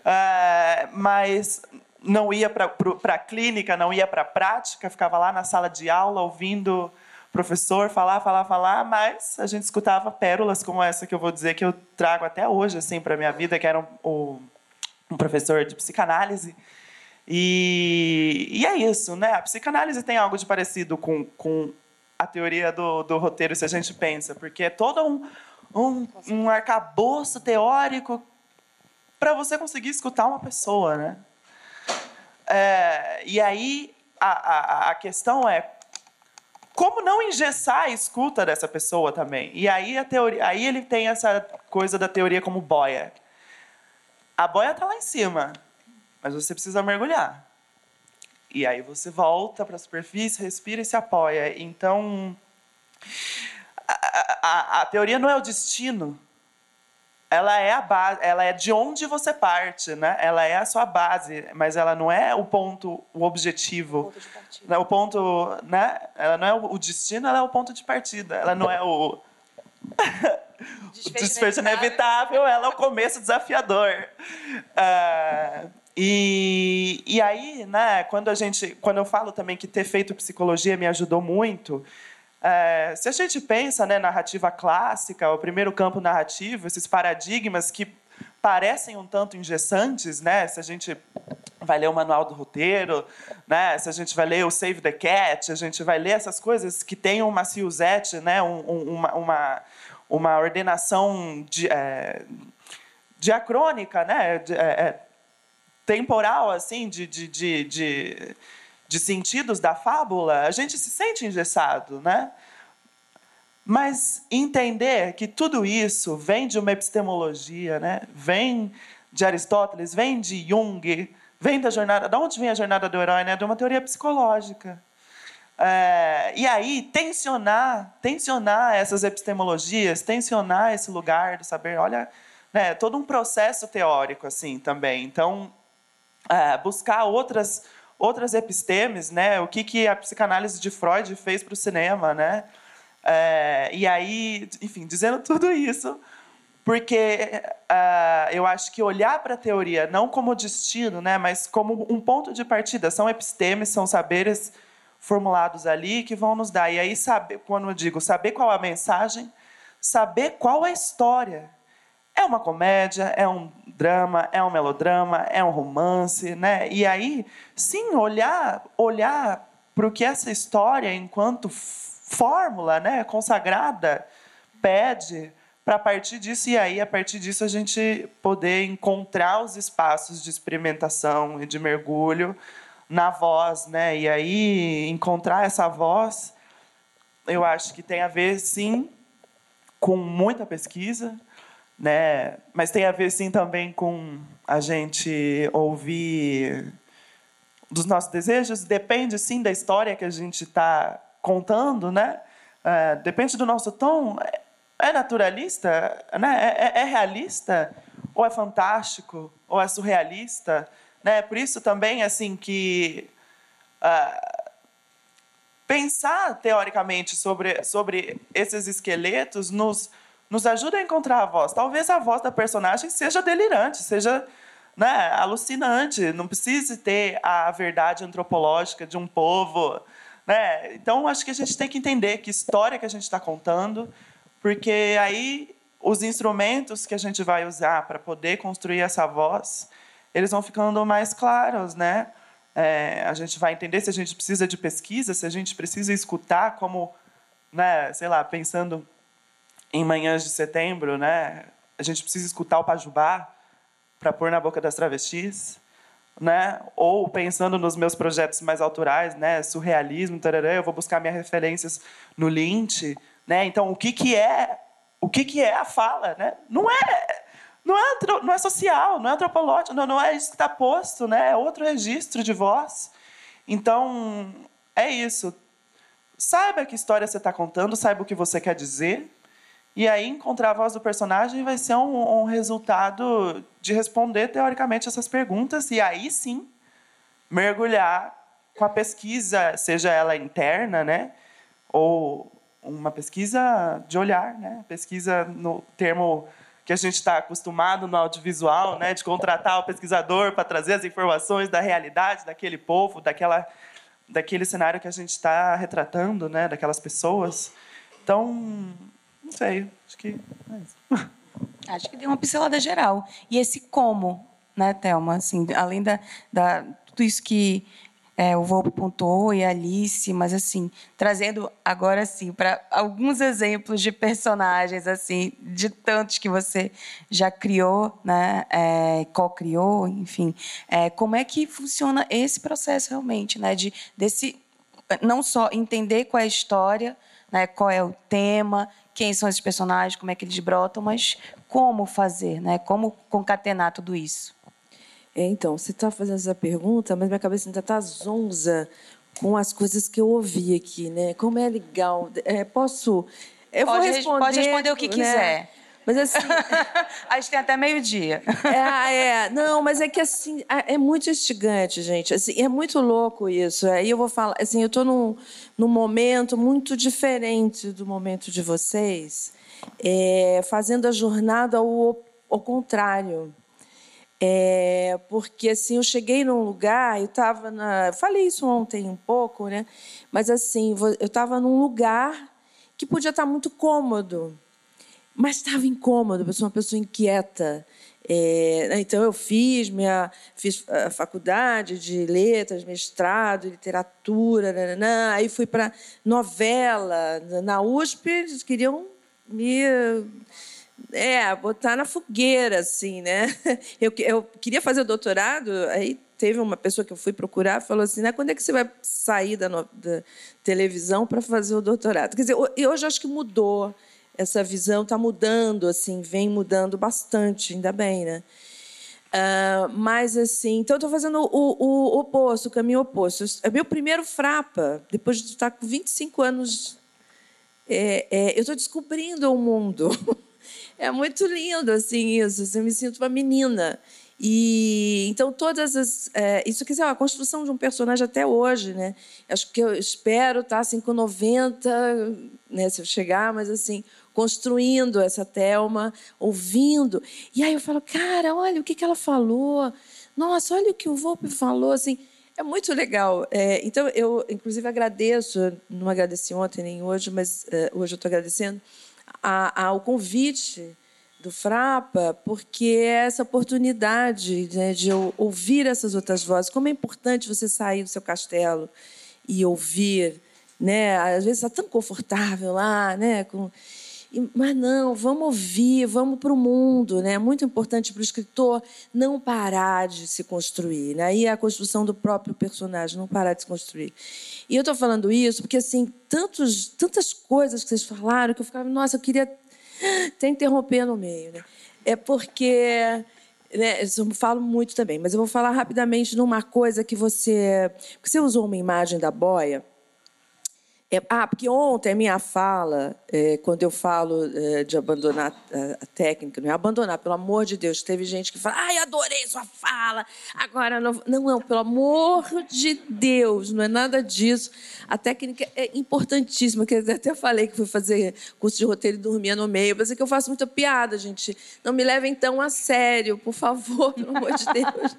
uh, mas não ia para a clínica, não ia para a prática, ficava lá na sala de aula ouvindo o professor falar, falar, falar, mas a gente escutava pérolas como essa que eu vou dizer que eu trago até hoje assim para minha vida, que era o um professor de psicanálise. E, e é isso, né? A psicanálise tem algo de parecido com, com a teoria do, do roteiro, se a gente pensa, porque é todo um, um, um arcabouço teórico para você conseguir escutar uma pessoa, né? É, e aí a, a, a questão é como não engessar a escuta dessa pessoa também. E aí a teoria, aí ele tem essa coisa da teoria como boia. A boia está lá em cima, mas você precisa mergulhar. E aí você volta para a superfície, respira e se apoia. Então, a, a, a, teoria não é o destino. Ela é a base, ela é de onde você parte, né? Ela é a sua base, mas ela não é o ponto, o objetivo. O ponto de partida. O ponto, né? Ela não é o destino, ela é o ponto de partida. Ela não é o Desfecho, desfecho inevitável, ela é o começo desafiador. Uh, e, e aí, né, quando a gente, quando eu falo também que ter feito psicologia me ajudou muito, uh, se a gente pensa, né, narrativa clássica, o primeiro campo narrativo, esses paradigmas que parecem um tanto engessantes, né, se a gente vai ler o manual do roteiro, né? Se a gente vai ler o Save the Cat, a gente vai ler essas coisas que tem uma Ciusette, né? Um, um, uma, uma ordenação de, é, diacrônica, né? De, é, é, temporal, assim, de, de, de, de, de sentidos da fábula, a gente se sente engessado, né? Mas entender que tudo isso vem de uma epistemologia, né? vem de Aristóteles, vem de Jung, vem da jornada. De onde vem a jornada do herói? Né? De uma teoria psicológica. É, e aí, tensionar, tensionar essas epistemologias, tensionar esse lugar do saber, olha, né, todo um processo teórico assim também. Então, é, buscar outras outras epistemes, né? O que que a psicanálise de Freud fez para o cinema, né? É, e aí, enfim, dizendo tudo isso, porque uh, eu acho que olhar para a teoria não como destino, né, mas como um ponto de partida, são epistemes, são saberes formulados ali que vão nos dar. E aí, saber, quando eu digo saber qual a mensagem, saber qual a história. É uma comédia, é um drama, é um melodrama, é um romance, né? E aí, sim, olhar, olhar para o que essa história, enquanto fórmula, né, consagrada, pede para partir disso e aí a partir disso a gente poder encontrar os espaços de experimentação e de mergulho na voz, né? E aí encontrar essa voz, eu acho que tem a ver sim com muita pesquisa, né? Mas tem a ver sim também com a gente ouvir dos nossos desejos. Depende sim da história que a gente está contando, né? É, depende do nosso tom. É naturalista, né? É, é, é realista ou é fantástico ou é surrealista? Né? Por isso também assim que uh, pensar teoricamente sobre, sobre esses esqueletos nos, nos ajuda a encontrar a voz. Talvez a voz da personagem seja delirante, seja né, alucinante. Não precisa ter a verdade antropológica de um povo. Né? Então, acho que a gente tem que entender que história que a gente está contando, porque aí os instrumentos que a gente vai usar para poder construir essa voz, eles vão ficando mais claros, né? É, a gente vai entender se a gente precisa de pesquisa, se a gente precisa escutar, como, né, sei lá, pensando em manhãs de setembro, né? A gente precisa escutar o Pajubá para pôr na boca das travestis, né? Ou pensando nos meus projetos mais autorais, né? Surrealismo, tarará, eu vou buscar minhas referências no Lynch, né? Então, o que que é o que, que é a fala, né? Não é, não é, não é social, não é antropológico, não, não é isso que está posto, né? É outro registro de voz. Então, é isso. Saiba que história você está contando, saiba o que você quer dizer, e aí encontrar a voz do personagem vai ser um, um resultado de responder teoricamente essas perguntas, e aí sim mergulhar com a pesquisa, seja ela interna, né? Ou uma pesquisa de olhar, né? Pesquisa no termo que a gente está acostumado no audiovisual, né? De contratar o pesquisador para trazer as informações da realidade daquele povo, daquela, daquele cenário que a gente está retratando, né? Daquelas pessoas. Então, não sei, acho que é isso. Acho que deu uma pincelada geral. E esse como, né, Thelma? Assim, além da, da tudo isso que é, o Volpe pontuou e a Alice, mas assim, trazendo agora assim para alguns exemplos de personagens assim, de tantos que você já criou, né, é, co-criou, enfim, é, como é que funciona esse processo realmente, né, de desse não só entender qual é a história, né, qual é o tema, quem são esses personagens, como é que eles brotam, mas como fazer, né, como concatenar tudo isso. É, então, você está fazendo essa pergunta, mas minha cabeça ainda está zonza com as coisas que eu ouvi aqui, né? Como é legal. É, posso. Eu pode, vou responder. Pode responder o que né? quiser. Mas assim. a gente tem até meio-dia. É, é, não, mas é que assim, é muito instigante, gente. Assim, é muito louco isso. Aí eu vou falar, assim, eu estou num, num momento muito diferente do momento de vocês, é, fazendo a jornada ao, ao contrário. É, porque assim, eu cheguei num lugar, eu estava na. Falei isso ontem um pouco, né? Mas assim, eu estava num lugar que podia estar muito cômodo, mas estava incômodo, eu sou uma pessoa inquieta. É, então eu fiz minha fiz a faculdade de letras, mestrado, literatura, nananã, aí fui para novela na USP, eles queriam me é, botar na fogueira, assim, né? Eu, eu queria fazer o doutorado, aí teve uma pessoa que eu fui procurar falou assim, né, quando é que você vai sair da, no, da televisão para fazer o doutorado? Quer dizer, hoje acho que mudou essa visão, está mudando, assim, vem mudando bastante, ainda bem, né? Uh, mas assim, então eu estou fazendo o, o, oposto, o caminho oposto. É meu primeiro frapa, depois de estar com 25 anos, é, é, eu estou descobrindo o mundo. É muito lindo assim isso. Assim, eu me sinto uma menina. E então todas as é, isso quer dizer a construção de um personagem até hoje, né? Acho que eu espero estar tá, assim com 90, né, se eu chegar, mas assim construindo essa Telma, ouvindo. E aí eu falo, cara, olha o que, que ela falou. Nossa, olha o que o Volpe falou, assim. É muito legal. É, então, eu, inclusive, agradeço, não agradeci ontem nem hoje, mas é, hoje eu estou agradecendo, a, ao convite do Frapa, porque é essa oportunidade né, de ouvir essas outras vozes. Como é importante você sair do seu castelo e ouvir, né? Às vezes está tão confortável lá, né? Com... Mas não, vamos ouvir, vamos para o mundo. Né? É muito importante para o escritor não parar de se construir. Né? É a construção do próprio personagem, não parar de se construir. E eu estou falando isso porque, assim, tantos, tantas coisas que vocês falaram que eu ficava, nossa, eu queria até interromper no meio. Né? É porque. Né, eu falo muito também, mas eu vou falar rapidamente numa coisa que você. Porque você usou uma imagem da boia É, ah, porque ontem a minha fala, é, quando eu falo é, de abandonar a, a, técnica, não é abandonar, pelo amor de Deus, teve gente que fala, ai, adorei sua fala, agora não. Não, não, pelo amor de Deus, não é nada disso. A técnica é importantíssima, que eu até falei que fui fazer curso de roteiro e dormia no meio, mas é que eu faço muita piada, gente. Não me levem tão a sério, por favor, pelo amor de Deus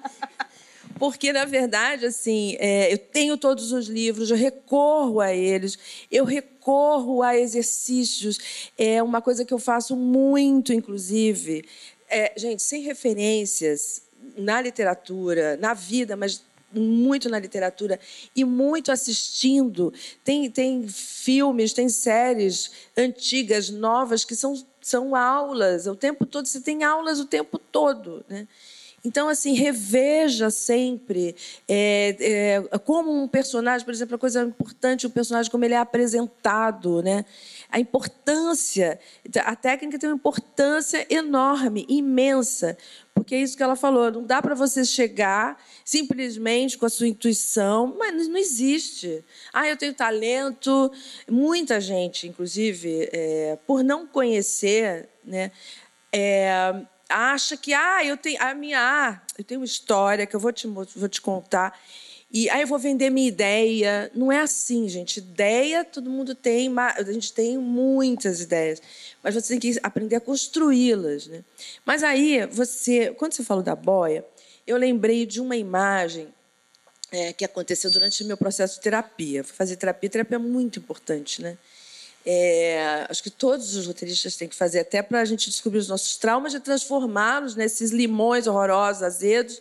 porque na verdade assim é, eu tenho todos os livros, eu recorro a eles, eu recorro a exercícios, é uma coisa que eu faço muito, inclusive, é, gente, sem referências na literatura, na vida, mas muito na literatura e muito assistindo. Tem, tem filmes, tem séries antigas, novas, que são, são aulas o tempo todo. Você tem aulas o tempo todo. Né? Então, assim, reveja sempre é, é, como um personagem, por exemplo, a coisa importante, o personagem, como ele é apresentado, né? A importância, a técnica tem uma importância enorme, imensa, porque é isso que ela falou, não dá para você chegar simplesmente com a sua intuição, mas não existe. Ah, eu tenho talento. Muita gente, inclusive, é, por não conhecer, né? É, acha que ah, eu tenho a minha, ah, eu tenho uma história que eu vou te vou te contar. E aí eu vou vender minha ideia. Não é assim, gente. Ideia todo mundo tem, a gente tem muitas ideias, mas você tem que aprender a construí-las, né? Mas aí você, quando você falou da boia, eu lembrei de uma imagem é, que aconteceu durante o meu processo de terapia. Fazer terapia, terapia é muito importante, né? É, acho que todos os roteiristas têm que fazer, até para a gente descobrir os nossos traumas e transformá-los nesses limões horrorosos, azedos,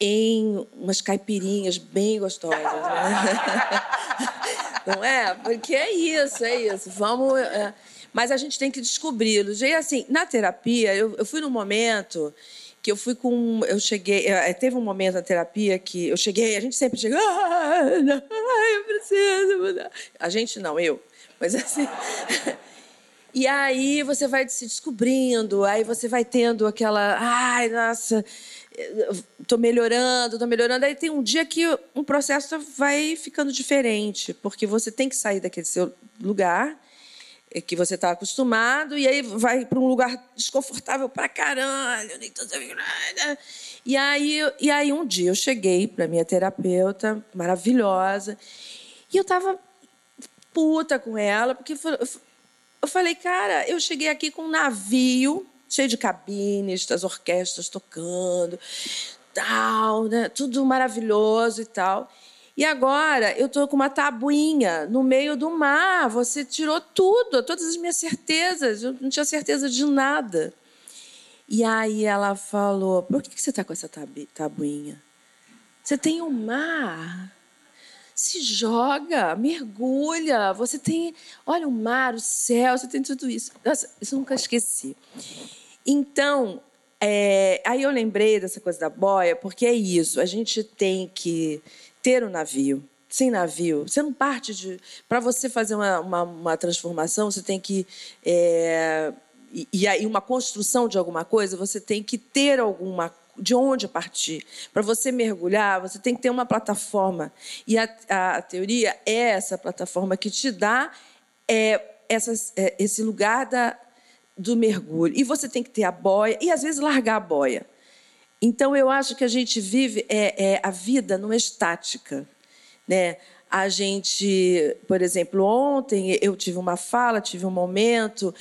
em umas caipirinhas bem gostosas. Né? Não é? Porque é isso, é isso. Vamos. É, mas a gente tem que descobri-los. E assim, na terapia, eu, eu fui num momento que eu fui com. Eu cheguei. É, teve um momento na terapia que eu cheguei, a gente sempre chega. Ah, eu preciso mudar. A gente não, eu. Mas assim. E aí você vai se descobrindo, aí você vai tendo aquela, ai, nossa, estou melhorando, estou melhorando. Aí tem um dia que um processo vai ficando diferente, porque você tem que sair daquele seu lugar é, que você está acostumado e aí vai para um lugar desconfortável para caralho, tô. E aí, e aí um dia eu cheguei para minha terapeuta maravilhosa e eu estava puta com ela, porque eu falei, cara, eu cheguei aqui com um navio cheio de cabines, as orquestras tocando, tal, né? Tudo maravilhoso e tal. E agora eu estou com uma tabuinha no meio do mar. Você tirou tudo, todas as minhas certezas. Eu não tinha certeza de nada. E aí ela falou: Por que você está com essa tabuinha? Você tem o um mar se joga, mergulha. Você tem, olha o mar, o céu, você tem tudo isso. Nossa, isso eu nunca esqueci. Então, é, aí eu lembrei dessa coisa da boia, porque é isso. A gente tem que ter um navio. Sem navio, você não parte de. Para você fazer uma, uma, uma, transformação, você tem que. É, e, e aí, uma construção de alguma coisa, você tem que ter alguma de onde partir. Para você mergulhar, você tem que ter uma plataforma. E a, a teoria é essa plataforma que te dá é, essas, é, esse lugar da, do mergulho. E você tem que ter a boia e, às vezes, largar a boia. Então, eu acho que a gente vive é, é a vida numa estática. Né? A gente, por exemplo, ontem eu tive uma fala, tive um momento,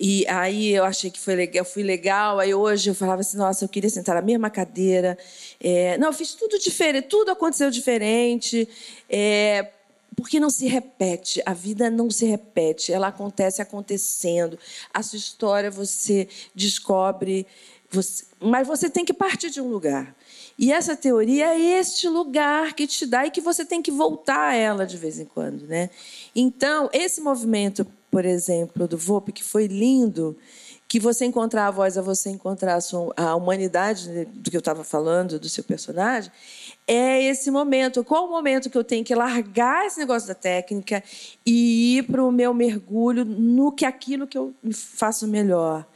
e aí eu achei que foi legal, fui legal. Aí hoje eu falava assim, nossa, eu queria sentar na mesma cadeira. É, não, eu fiz tudo diferente, tudo aconteceu diferente. É, porque não se repete, a vida não se repete, ela acontece acontecendo. A sua história você descobre, você, mas você tem que partir de um lugar. E essa teoria é este lugar que te dá e que você tem que voltar a ela de vez em quando, né? Então, esse movimento, por exemplo, do VOP, que foi lindo, que você encontrar a voz, a você encontrar a, sua, a humanidade né, do que eu estava falando, do seu personagem, é esse momento. Qual o momento que eu tenho que largar esse negócio da técnica e ir para o meu mergulho no que aquilo que eu faço melhor?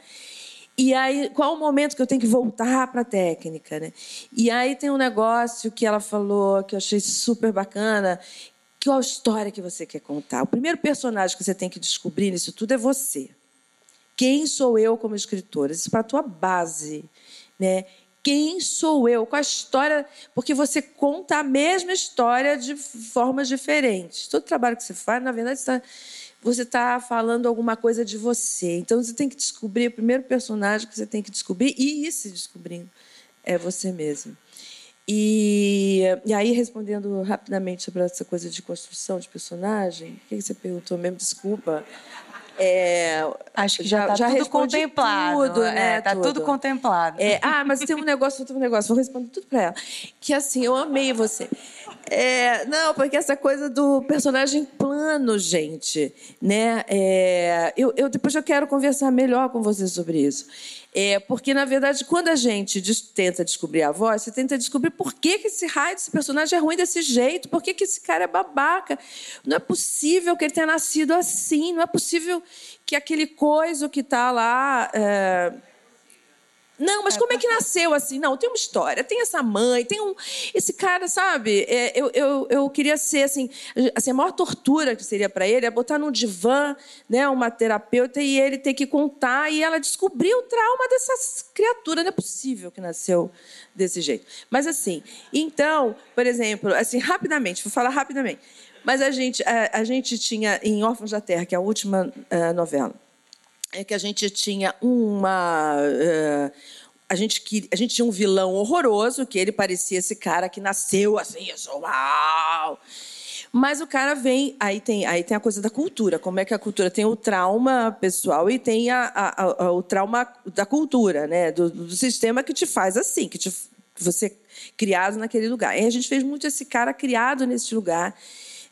E aí, qual o momento que eu tenho que voltar para a técnica? Né? E aí tem um negócio que ela falou que eu achei super bacana, qual história que você quer contar. O primeiro personagem que você tem que descobrir nisso tudo é você. Quem sou eu como escritora? Isso é para a tua base. Né? Quem sou eu? Qual a história? Porque você conta a mesma história de formas diferentes. Todo trabalho que você faz, na verdade, está você está falando alguma coisa de você. Então você tem que descobrir, o primeiro personagem que você tem que descobrir e ir se descobrindo é você mesmo. E, e aí, respondendo rapidamente sobre essa coisa de construção de personagem, o que você perguntou mesmo? Desculpa. É, Acho que já, já, tá tudo contemplado. Tudo, é, né? Tá tudo, tudo contemplado. É, ah, mas tem um negócio, um negócio, vou responder tudo para ela. Que assim, eu amei você. É, não, porque essa coisa do personagem plano, gente, né? É, eu, eu depois eu quero conversar melhor com você sobre isso. É, porque, na verdade, quando a gente tenta descobrir a voz, você tenta descobrir por que, que esse raio desse personagem é ruim desse jeito, por que, que esse cara é babaca. Não é possível que ele tenha nascido assim, não é possível que aquele coisa que está lá. É não, mas é, como é que nasceu assim? Não, tem uma história, tem essa mãe, tem um. Esse cara, sabe? É, eu, eu, eu queria ser assim, assim. A maior tortura que seria para ele é botar num divã, né, uma terapeuta, e ele ter que contar e ela descobrir o trauma dessas criaturas. Não é possível que nasceu desse jeito. Mas assim, então, por exemplo, assim, rapidamente, vou falar rapidamente. Mas a gente, a, a gente tinha em Órfãos da Terra, que é a última uh, novela é que a gente tinha uma. Uh, a gente, a gente tinha um vilão horroroso, que ele parecia esse cara que nasceu assim, eu sou uau! Mas o cara vem, aí tem, aí tem a coisa da cultura. Como é que a cultura tem o trauma pessoal e tem a, a, a, o trauma da cultura, né? Do, do, sistema que te faz assim, que, te, você criado naquele lugar. E a gente fez muito esse cara criado nesse lugar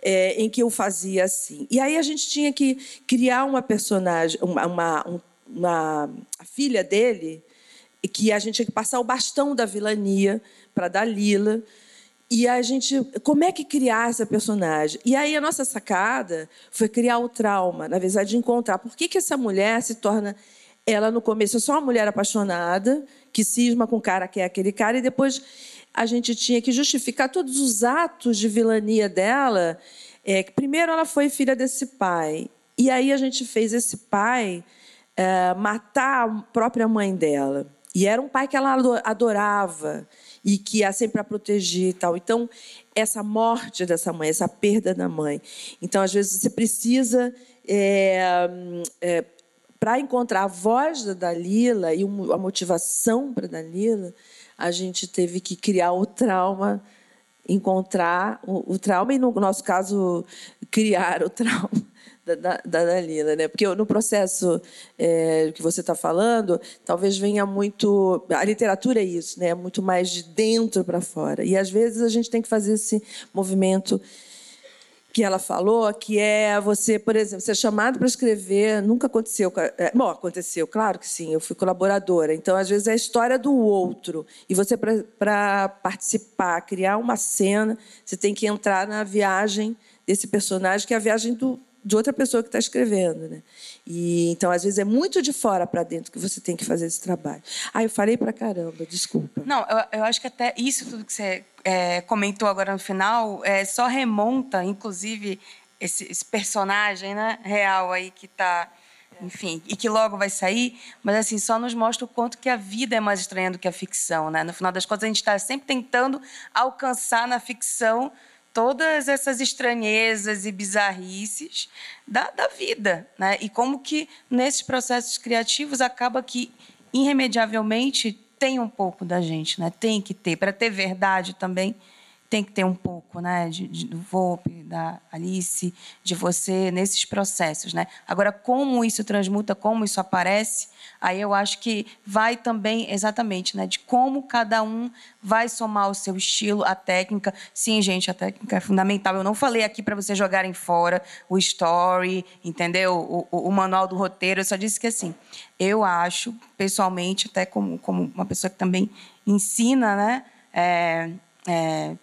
é, em que eu fazia assim. E aí a gente tinha que criar uma personagem, uma, uma, uma a filha dele, que a gente tinha que passar o bastão da vilania para Dalila. E a gente, como é que criar essa personagem? E aí a nossa sacada foi criar o trauma, na verdade, de encontrar por que, que essa mulher se torna. Ela no começo é só uma mulher apaixonada, que cisma com o cara que é aquele cara, e depois a gente tinha que justificar todos os atos de vilania dela. É, primeiro, ela foi filha desse pai. E aí a gente fez esse pai é, matar a própria mãe dela. E era um pai que ela adorava e que ia sempre a proteger e tal. Então, essa morte dessa mãe, essa perda da mãe. Então, às vezes, você precisa. É, é, para encontrar a voz da Dalila e a motivação para Dalila, a gente teve que criar o trauma, encontrar o, o trauma, e no nosso caso, criar o trauma da, da, da Dalila, né? Porque no processo é, que você está falando, talvez venha muito. A literatura é isso, né? Muito mais de dentro para fora. E às vezes a gente tem que fazer esse movimento que ela falou, que é você, por exemplo, ser chamado para escrever, nunca aconteceu. É, bom, aconteceu, claro que sim, eu fui colaboradora. Então, às vezes, é a história do outro. E você, para participar, criar uma cena, você tem que entrar na viagem desse personagem, que é a viagem do, de outra pessoa que está escrevendo. Né? E, então, às vezes, é muito de fora para dentro que você tem que fazer esse trabalho. Ah, eu falei para caramba, desculpa. Não, eu, eu, acho que até isso tudo que você é, comentou agora no final é, só remonta, inclusive, esse, esse personagem né, real aí que está enfim, e que logo vai sair, mas assim, só nos mostra o quanto que a vida é mais estranha do que a ficção, né? No final das contas, a gente está sempre tentando alcançar na ficção todas essas estranhezas e bizarrices da, da vida, né? E como que nesses processos criativos acaba que irremediavelmente tem um pouco da gente, né? Tem que ter para ter verdade também tem que ter um pouco, né, de, de, do Volpe, da Alice, de você nesses processos, né? Agora, como isso transmuta, como isso aparece, aí eu acho que vai também exatamente, né, de como cada um vai somar o seu estilo, a técnica. Sim, gente, a técnica é fundamental. Eu não falei aqui para vocês jogarem fora o story, entendeu? O, o, o, manual do roteiro. Eu só disse que assim, eu acho, pessoalmente, até como, como uma pessoa que também ensina, né? É, é,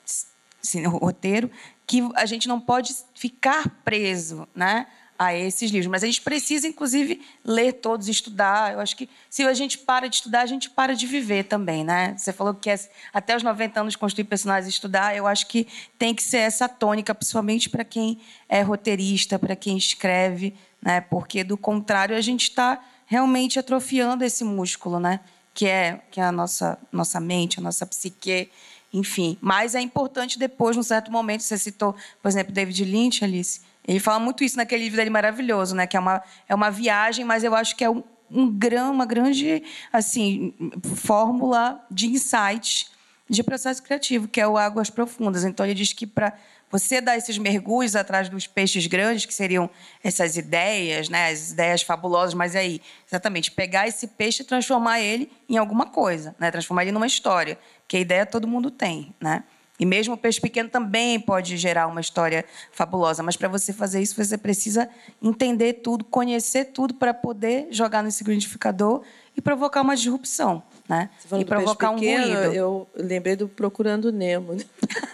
assim, roteiro, que a gente não pode ficar preso né, a esses livros. Mas a gente precisa, inclusive, ler todos, estudar. Eu acho que se a gente para de estudar, a gente para de viver também, né? Você falou que quer até os 90 anos construir personagens e estudar. Eu acho que tem que ser essa tônica, principalmente para quem é roteirista, para quem escreve, né? Porque, do contrário, a gente está realmente atrofiando esse músculo, né? Que é, que é a nossa, nossa mente, a nossa psique, enfim. Mas é importante depois, num certo momento, você citou, por exemplo, David Lynch, Alice, ele fala muito isso naquele livro dele maravilhoso, né? Que é uma, é uma viagem, mas eu acho que é um, um uma grande assim, fórmula de insights de processo criativo, que é o Águas Profundas. Então, ele diz que para você dar esses mergulhos atrás dos peixes grandes, que seriam essas ideias, né, as ideias fabulosas, mas aí, exatamente, pegar esse peixe e transformar ele em alguma coisa, né, transformar ele numa história, que a ideia todo mundo tem, né? E mesmo o peixe pequeno também pode gerar uma história fabulosa, mas para você fazer isso, você precisa entender tudo, conhecer tudo para poder jogar nesse liquidificador e provocar uma disrupção, né? e provocar pequeno, um ruído. Eu lembrei do Procurando Nemo.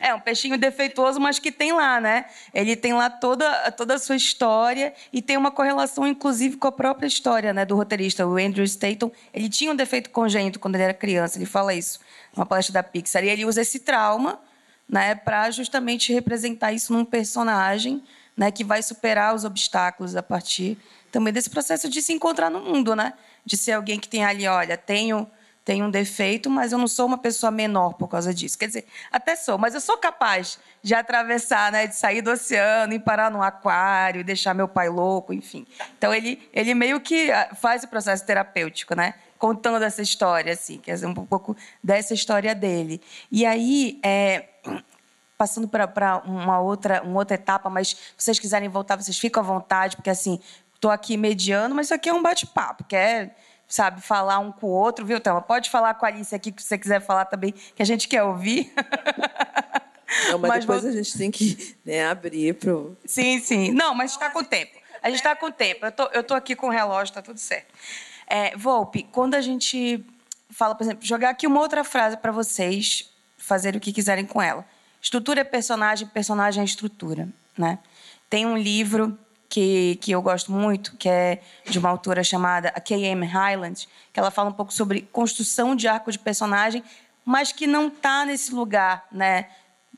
É, um peixinho defeituoso, mas que tem lá, né? Ele tem lá toda, toda a sua história e tem uma correlação, inclusive, com a própria história né, do roteirista. O Andrew Staton, ele tinha um defeito congênito quando ele era criança, ele fala isso numa palestra da Pixar. E ele usa esse trauma né, para justamente representar isso num personagem né, que vai superar os obstáculos a partir também desse processo de se encontrar no mundo, né? De ser alguém que tem ali, olha, tenho tenho um defeito, mas eu não sou uma pessoa menor por causa disso. Quer dizer, até sou, mas eu sou capaz de atravessar, né, de sair do oceano e parar num aquário, deixar meu pai louco, enfim. Então ele, ele meio que ah, faz o processo terapêutico, né? Contando essa história, assim, quer dizer, um pouco dessa história dele. E aí, é, passando para uma outra, uma outra etapa, mas se vocês quiserem voltar, vocês ficam à vontade, porque assim, estou aqui mediando, mas isso aqui é um bate-papo, que é sabe, falar um com o outro, viu, Thelma? Pode falar com a Alice aqui, que você quiser falar também, que a gente quer ouvir. Não, mas, mas depois vou... a gente tem que né, abrir para Sim, sim. Não, mas está com tempo. A gente está com tempo. Eu tô, eu tô aqui com o relógio, está tudo certo. É, Volpe, quando a gente fala, por exemplo, jogar aqui uma outra frase para vocês fazerem o que quiserem com ela. Estrutura é personagem, personagem é estrutura, né? Tem um livro que, que eu gosto muito, que é de uma autora chamada K.M. Highland, que ela fala um pouco sobre construção de arco de personagem, mas que não está nesse lugar né,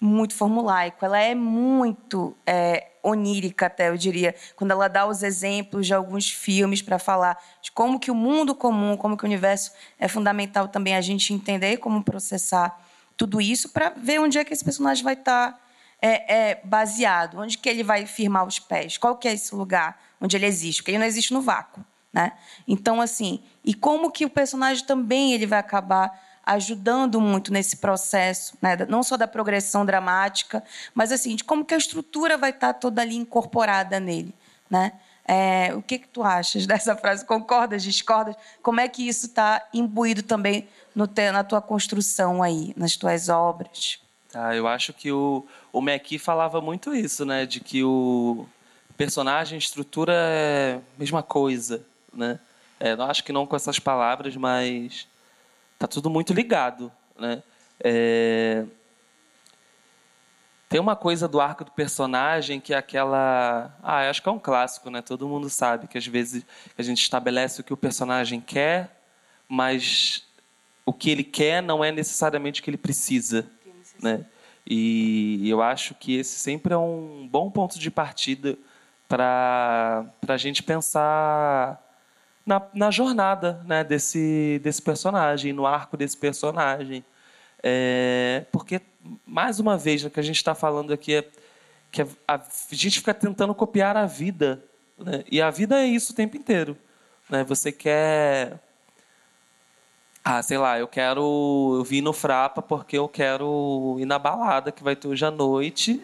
muito formulaico. Ela é muito é, onírica, até, eu diria, quando ela dá os exemplos de alguns filmes para falar de como que o mundo comum, como que o universo é fundamental também a gente entender como processar tudo isso para ver onde é que esse personagem vai estar... Tá é, é, baseado? Onde que ele vai firmar os pés? Qual que é esse lugar onde ele existe? Porque ele não existe no vácuo, né? Então, assim, e como que o personagem também ele vai acabar ajudando muito nesse processo, né? não só da progressão dramática, mas assim, de como que a estrutura vai estar toda ali incorporada nele, né? É, o que, que tu achas dessa frase? Concordas, discordas? Como é que isso está imbuído também no te, na tua construção aí, nas tuas obras? Ah, eu acho que o, o falava muito isso, né? De que o personagem, estrutura é a mesma coisa, né? É, acho que não com essas palavras, mas tá tudo muito ligado, né? É... Tem uma coisa do arco do personagem que é aquela, ah, acho que é um clássico, né? Todo mundo sabe que às vezes a gente estabelece o que o personagem quer, mas o que ele quer não é necessariamente o que ele precisa né? E eu acho que esse sempre é um bom ponto de partida para a gente pensar na, na jornada né, desse, desse personagem, no arco desse personagem. É, porque, mais uma vez, o que a gente está falando aqui é que a, a, gente fica tentando copiar a vida. Né? E a vida é isso o tempo inteiro. Né? Você quer ah, sei lá, eu quero. Eu vim no Frapa porque eu quero ir na balada que vai ter hoje à noite.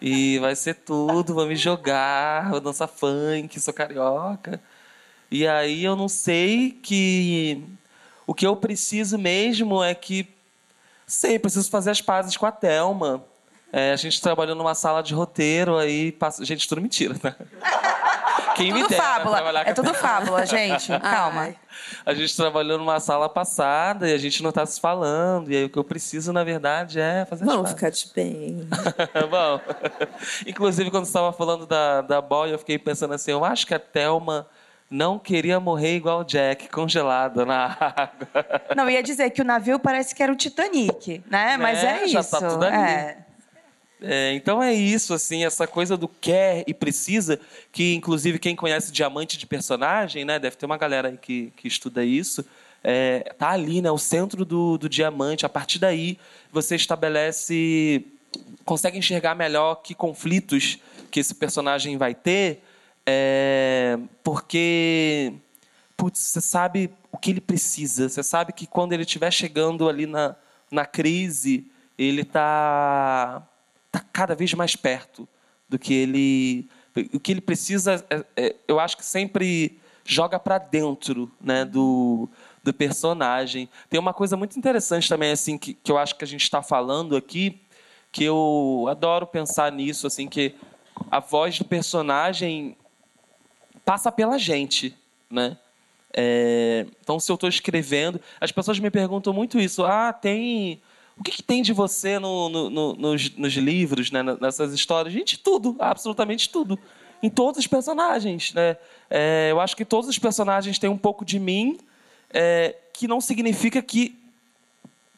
E vai ser tudo, vou me jogar, vou dançar funk, sou carioca. E aí eu não sei que. O que eu preciso mesmo é que. Sei, preciso fazer as pazes com a Thelma. É, a gente trabalhou numa sala de roteiro, aí passa. Gente, tudo mentira, né? Quem me Tudo dera fábula. É tudo fábula, gente. Calma. A gente trabalhou numa sala passada e a gente não tá se falando. E aí o que eu preciso, na verdade, é fazer Vamos ficar de bem. Bom, inclusive quando você estava falando da, da boia, eu fiquei pensando assim, eu acho que a Thelma não queria morrer igual o Jack, congelada na água. Não, ia dizer que o navio parece que era o Titanic, né? Mas Né? é Já isso. tá tudo ali. É. É, então é isso, assim, essa coisa do quer e precisa, que inclusive quem conhece diamante de personagem, né, deve ter uma galera que, que estuda isso, é, tá ali, né, o centro do, do diamante. A partir daí você estabelece, consegue enxergar melhor que conflitos que esse personagem vai ter, é, porque putz, você sabe o que ele precisa. Você sabe que quando ele estiver chegando ali na, na crise, ele está tá cada vez mais perto do que ele. O que ele precisa, é- é- eu acho que sempre joga para dentro né, do, do personagem. Tem uma coisa muito interessante também, assim, que, que eu acho que a gente está falando aqui, que eu adoro pensar nisso, assim, que a voz do personagem passa pela gente, né? É, então, se eu estou escrevendo, as pessoas me perguntam muito isso. Ah, tem o que, que tem de você no- no- no- nos, nos livros, né? nessas histórias? Gente, tudo, absolutamente tudo, em todos os personagens, né? É, eu acho que todos os personagens têm um pouco de mim, é, que não significa que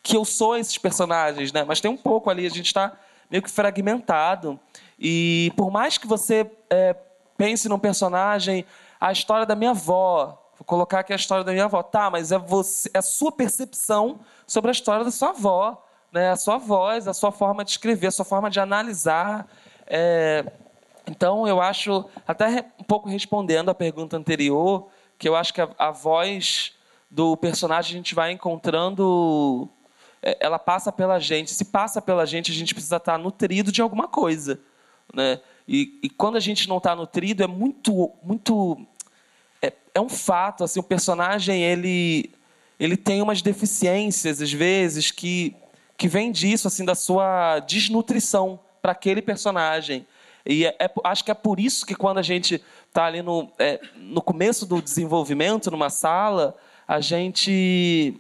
que eu sou esses personagens, né? Mas tem um pouco ali, a gente está meio que fragmentado. E por mais que você é, pense num personagem, a história da minha avó, vou colocar aqui a história da minha avó, tá? Mas é você, é a sua percepção sobre a história da sua avó, né? A sua voz, a sua forma de escrever, a sua forma de analisar. É, então, eu acho, até um pouco respondendo à pergunta anterior, que eu acho que a, a voz do personagem a gente vai encontrando, é, ela passa pela gente. Se passa pela gente, a gente precisa estar nutrido de alguma coisa, né? E, e quando a gente não está nutrido, é muito, muito, é, é um fato. Assim, o personagem ele, ele tem umas deficiências às vezes que que vem disso, assim, da sua desnutrição para aquele personagem. E é- é- acho que é por isso que quando a gente está ali no, é, no começo do desenvolvimento, numa sala, a gente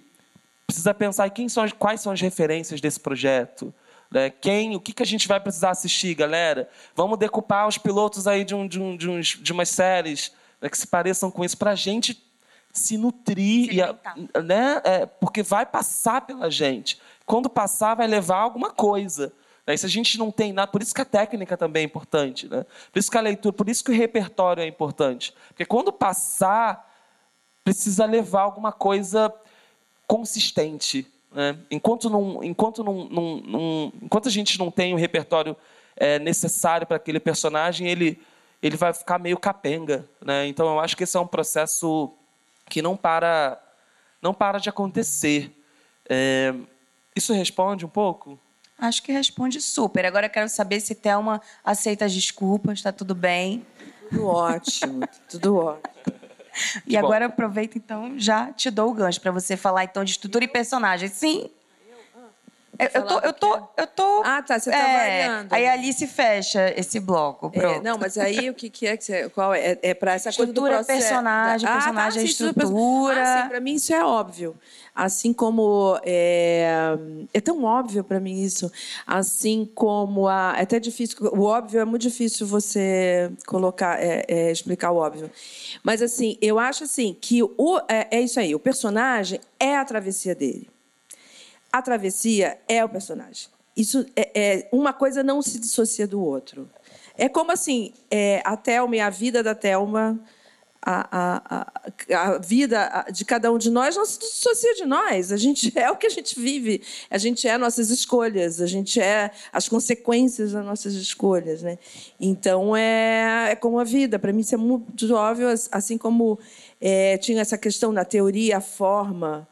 precisa pensar em quem são, quais são as referências desse projeto. Né? Quem, o que, que a gente vai precisar assistir, galera? Vamos decupar os pilotos aí de, um, de, um, de, uns, de umas séries né, que se pareçam com isso, para a gente se nutrir, Se e né? É, porque vai passar pela gente. Quando passar, vai levar alguma coisa. Né? Se a gente não tem nada, por isso que a técnica também é importante, né? Por isso que a leitura, por isso que o repertório é importante, porque quando passar, precisa levar alguma coisa consistente. Né? Enquanto, não, enquanto, não, não- não- enquanto a gente não tem o repertório é, necessário para aquele personagem, ele, ele vai ficar meio capenga. Né? Então, eu acho que esse é um processo que não para, não para de acontecer. É, isso responde um pouco? Acho que responde super. Agora eu quero saber se Thelma aceita as desculpas, tá tudo bem. Tudo ótimo, tudo ótimo. e agora eu aproveito, então, já te dou o gancho para você falar então de estrutura e personagem. Sim. Eu, eu tô, eu tô, eu tô. Ah, tá, você tá é, variando. Aí a Alice fecha esse bloco. É, Pronto. não, mas aí o que, que é que você. Qual é? É para essa coisa do Estrutura, processo. personagem, Ah, tá, personagem, sim, estrutura. Ah, sim, para mim isso é óbvio. Assim como. É, é tão óbvio para mim isso. Assim como a. É até difícil. O óbvio é muito difícil você colocar, é, é, explicar o óbvio. Mas assim, eu acho assim que o, é, é isso aí. O personagem é a travessia dele. A travessia é o personagem. Isso é, é- uma coisa não se dissocia do outro. É como assim, é, a Thelma e a vida da Thelma, a, a, a, a vida de cada um de nós não se dissocia de nós. A gente é o que a gente vive. A gente é nossas escolhas. A gente é as consequências das nossas escolhas, né? Então é, é como a vida. Para mim isso é muito óbvio, assim como é, tinha essa questão na teoria, a forma.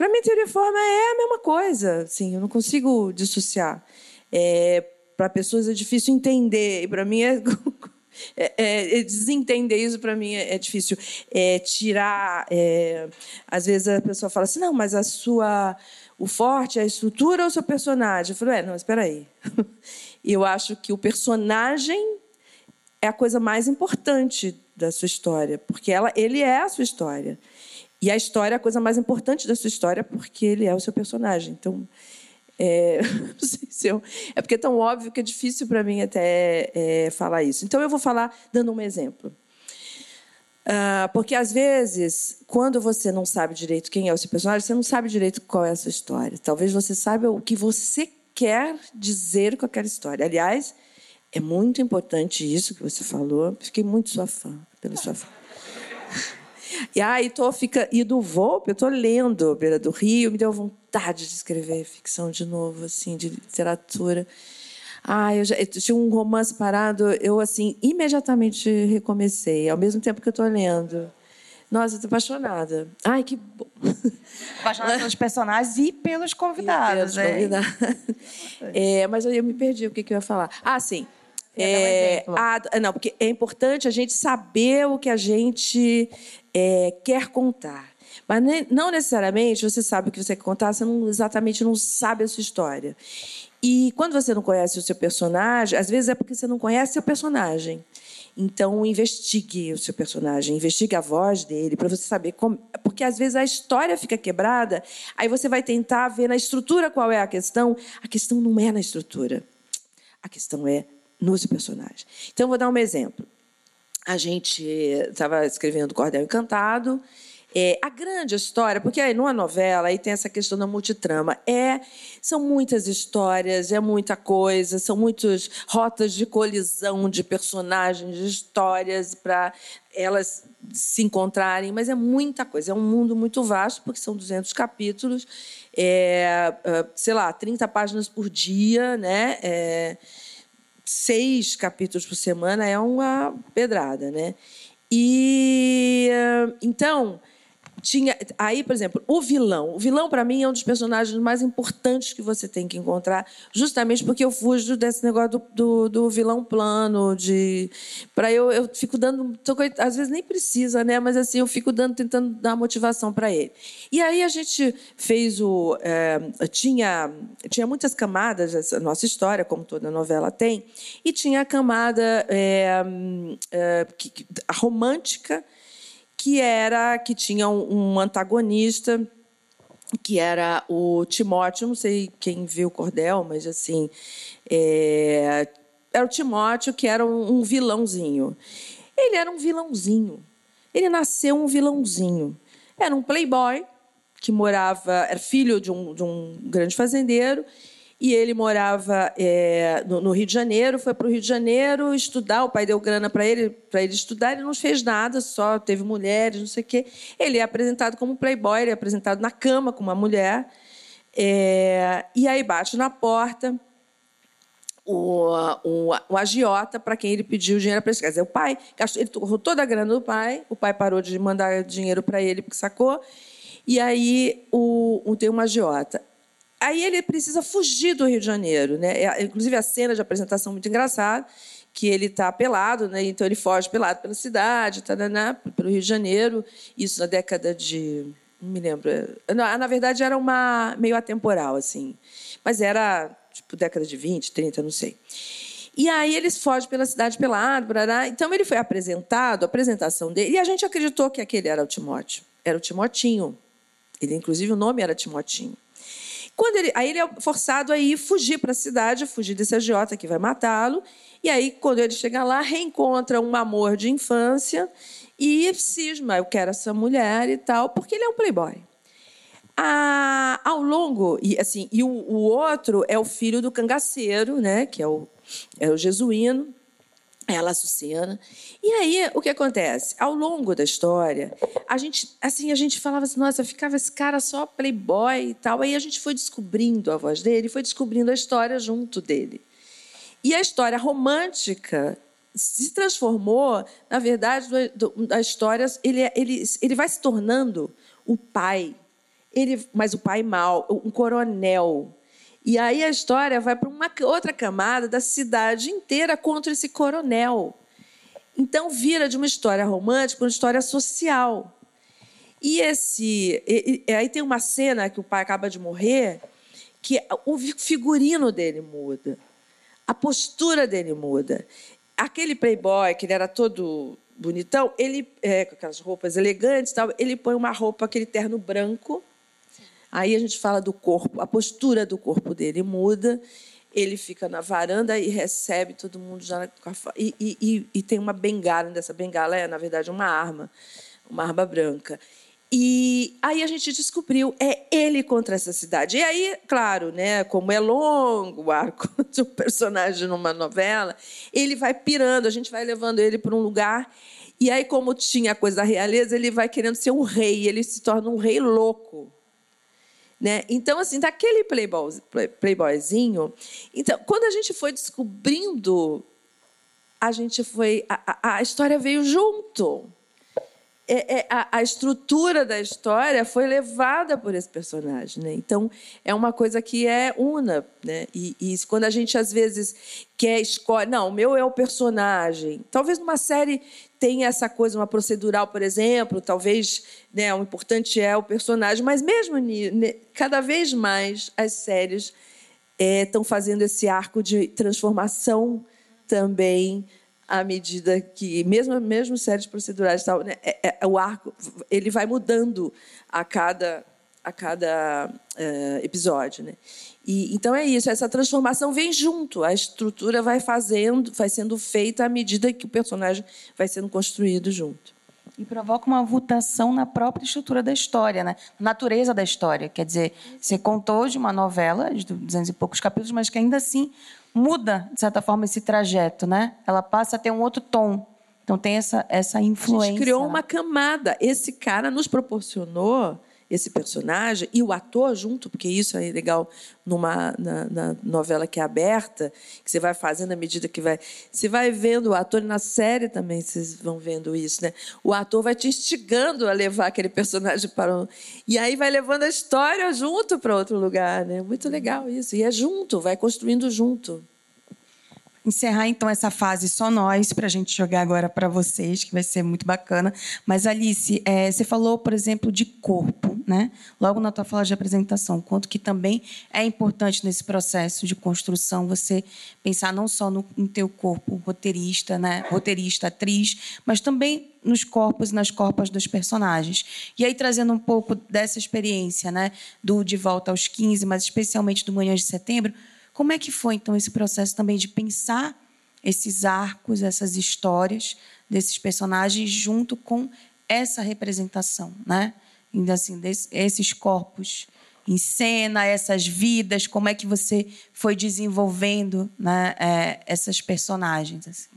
Para mim, teoria e forma é a mesma coisa. Assim, eu não consigo dissociar. É, para pessoas é difícil entender. E para mim é, é- é- é desentender isso. Para mim é, é difícil. É, tirar. às vezes a pessoa fala assim, não, mas a sua, o forte é a estrutura ou o seu personagem? Eu falo, é, não, espera aí. Eu acho que o personagem é a coisa mais importante da sua história, porque ela, ele é a sua história. E a história é a coisa mais importante da sua história, porque ele é o seu personagem. Então, é, não sei se eu, é porque é tão óbvio que é difícil para mim até é, falar isso. Então, eu vou falar dando um exemplo. Uh, porque, às vezes, quando você não sabe direito quem é o seu personagem, você não sabe direito qual é a sua história. Talvez você saiba o que você quer dizer com aquela história. Aliás, é muito importante isso que você falou. Fiquei muito sua fã, pela sua fã. E aí tô fica e do Volpe, eu tô lendo Beira do Rio, me deu vontade de escrever ficção de novo, assim, de literatura. Ah, eu, já, eu tinha um romance parado, eu assim imediatamente recomecei, ao mesmo tempo que eu estou lendo. Nossa, estou apaixonada. Ai, que bom. Apaixonada pelos personagens e pelos convidados. E pelos convidados. É, mas eu, eu me perdi o que, que eu ia falar. Ah, sim. É, um a, não, porque é importante a gente saber o que a gente é, quer contar. Mas não necessariamente você sabe o que você quer contar, você não, exatamente não sabe a sua história. E quando você não conhece o seu personagem, às vezes é porque você não conhece o personagem. Então, investigue o seu personagem, investigue a voz dele, para você saber como. Porque às vezes a história fica quebrada, aí você vai tentar ver na estrutura qual é a questão. A questão não é na estrutura, a questão é nos personagens. Então, vou dar um exemplo. A gente estava escrevendo Cordel Encantado, é, a grande história, porque aí numa novela aí tem essa questão da multitrama, é são muitas histórias, é muita coisa, são muitas rotas de colisão de personagens, de histórias para elas se encontrarem, mas é muita coisa, é um mundo muito vasto, porque são 200 capítulos, é, é, sei lá, 30 páginas por dia, né? É, seis capítulos por semana é uma pedrada, né? E então tinha aí, por exemplo, o vilão. O vilão para mim é um dos personagens mais importantes que você tem que encontrar, justamente porque eu fujo desse negócio do, do, do vilão plano, de para eu eu fico dando, às vezes nem precisa, né? Mas assim eu fico dando, tentando dar motivação para ele. E aí a gente fez o é, tinha tinha muitas camadas essa nossa história, como toda novela tem, e tinha a camada é, é, romântica que era que tinha um, um antagonista que era o Timóteo, não sei quem viu o Cordel, mas assim, é, era o Timóteo que era um, um, vilãozinho. Ele era um vilãozinho. Ele nasceu um vilãozinho. Era um playboy que morava, era filho de um, de um grande fazendeiro e ele morava é, no, no, Rio de Janeiro, foi para o Rio de Janeiro estudar, o pai deu grana para ele, para ele estudar, ele não fez nada, só teve mulheres, não sei o quê. Ele é apresentado como playboy, ele é apresentado na cama com uma mulher, é, e aí bate na porta o, o, o agiota para quem ele pediu dinheiro para ele. Quer dizer, o pai, gastou, ele torrou toda a grana do pai, o pai parou de mandar dinheiro para ele porque sacou, e aí o, o, tem uma agiota. Aí ele precisa fugir do Rio de Janeiro, né? É, inclusive a cena de apresentação muito engraçada, que ele está pelado, né? Então ele foge pelado pela cidade, taraná, pelo Rio de Janeiro. Isso na década de, não me lembro. Não, na verdade era uma meio atemporal assim, mas era tipo década de 20, 30, não sei. E aí eles fogem pela cidade pelado, barará. então ele foi apresentado, a apresentação dele, e a gente acreditou que aquele era o Timóteo, era o Timotinho. Ele inclusive o nome era Timotinho. Quando ele, aí ele é forçado a ir fugir para a cidade, fugir desse agiota que vai matá-lo. E aí, quando ele chega lá, reencontra um amor de infância e cisma, eu quero essa mulher e tal, porque ele é um playboy. Ah, ao longo, e assim, e o, o, outro é o filho do cangaceiro, né, que é o, é o jesuíno, ela Açucena. E aí, o que acontece? Ao longo da história, a gente, assim, a gente falava assim, nossa, ficava esse cara só playboy e tal. Aí a gente foi descobrindo a voz dele, foi descobrindo a história junto dele. E a história romântica se transformou, na verdade, da história, ele, é, ele, ele vai se tornando o pai, ele, mas o pai mal, um coronel, e aí a história vai para uma outra camada da cidade inteira contra esse coronel. Então vira de uma história romântica para uma história social. E esse, e, e, aí tem uma cena que o pai acaba de morrer, que o figurino dele muda, a postura dele muda. aquele playboy, que ele era todo bonitão, ele, é, com aquelas roupas elegantes tal, ele põe uma roupa, aquele terno branco. Aí a gente fala do corpo, a postura do corpo dele muda. Ele fica na varanda e recebe todo mundo já e, e, e tem uma bengala. Dessa bengala é, na verdade, uma arma, uma arma branca. E aí a gente descobriu, é ele contra essa cidade. E aí, claro, né, como é longo o arco de um personagem numa novela, ele vai pirando, a gente vai levando ele para um lugar. E aí, como tinha a coisa da realeza, ele vai querendo ser um rei, ele se torna um rei louco. Né? Então, assim, daquele playboy, playboyzinho. Então, quando a gente foi descobrindo, a gente foi. a, a história veio junto é, é, a, a, estrutura da história foi levada por esse personagem. Né? Então, é uma coisa que é una. Né? E, e quando a gente, às vezes, quer escolher... Não, o meu é o personagem. Talvez numa série tenha essa coisa, uma procedural, por exemplo, talvez né, o importante é o personagem, mas mesmo cada vez mais as séries estão é, fazendo esse arco de transformação também à medida que, mesmo, mesmo séries procedurais, tal, né, é, é, o arco ele vai mudando a cada, a cada é, episódio. Né? E, então é isso, essa transformação vem junto, a estrutura vai fazendo, vai sendo feita à medida que o personagem vai sendo construído junto. E provoca uma mutação na própria estrutura da história, né? natureza da história. Quer dizer, você contou de uma novela de 200 e poucos capítulos, mas que ainda assim muda, de certa forma, esse trajeto, né? Ela passa a ter um outro tom. Então tem essa, essa influência. A gente criou uma camada. Esse cara nos proporcionou esse personagem e o ator junto, porque isso é legal numa na, na, novela que é aberta, que você vai fazendo à medida que vai. Você vai vendo o ator, na série também vocês vão vendo isso, né? O ator vai te instigando a levar aquele personagem para um. E aí vai levando a história junto para outro lugar, né? Muito legal isso. E é junto, vai construindo junto encerrar então essa fase só nós, para a gente jogar agora para vocês, que vai ser muito bacana. Mas, Alice, é, você falou, por exemplo, de corpo, né? logo na tua fala de apresentação, quanto que também é importante nesse processo de construção você pensar não só no, no teu corpo roteirista, né? roteirista, atriz, mas também nos corpos e nas corpas dos personagens. E aí, trazendo um pouco dessa experiência né? do De Volta aos 15, mas especialmente do Manhã de Setembro, como é que foi, então, esse processo também de pensar esses arcos, essas histórias desses personagens junto com essa representação, né? Ainda assim, esses corpos em cena, essas vidas, como é que você foi desenvolvendo né, é, essas personagens? Assim?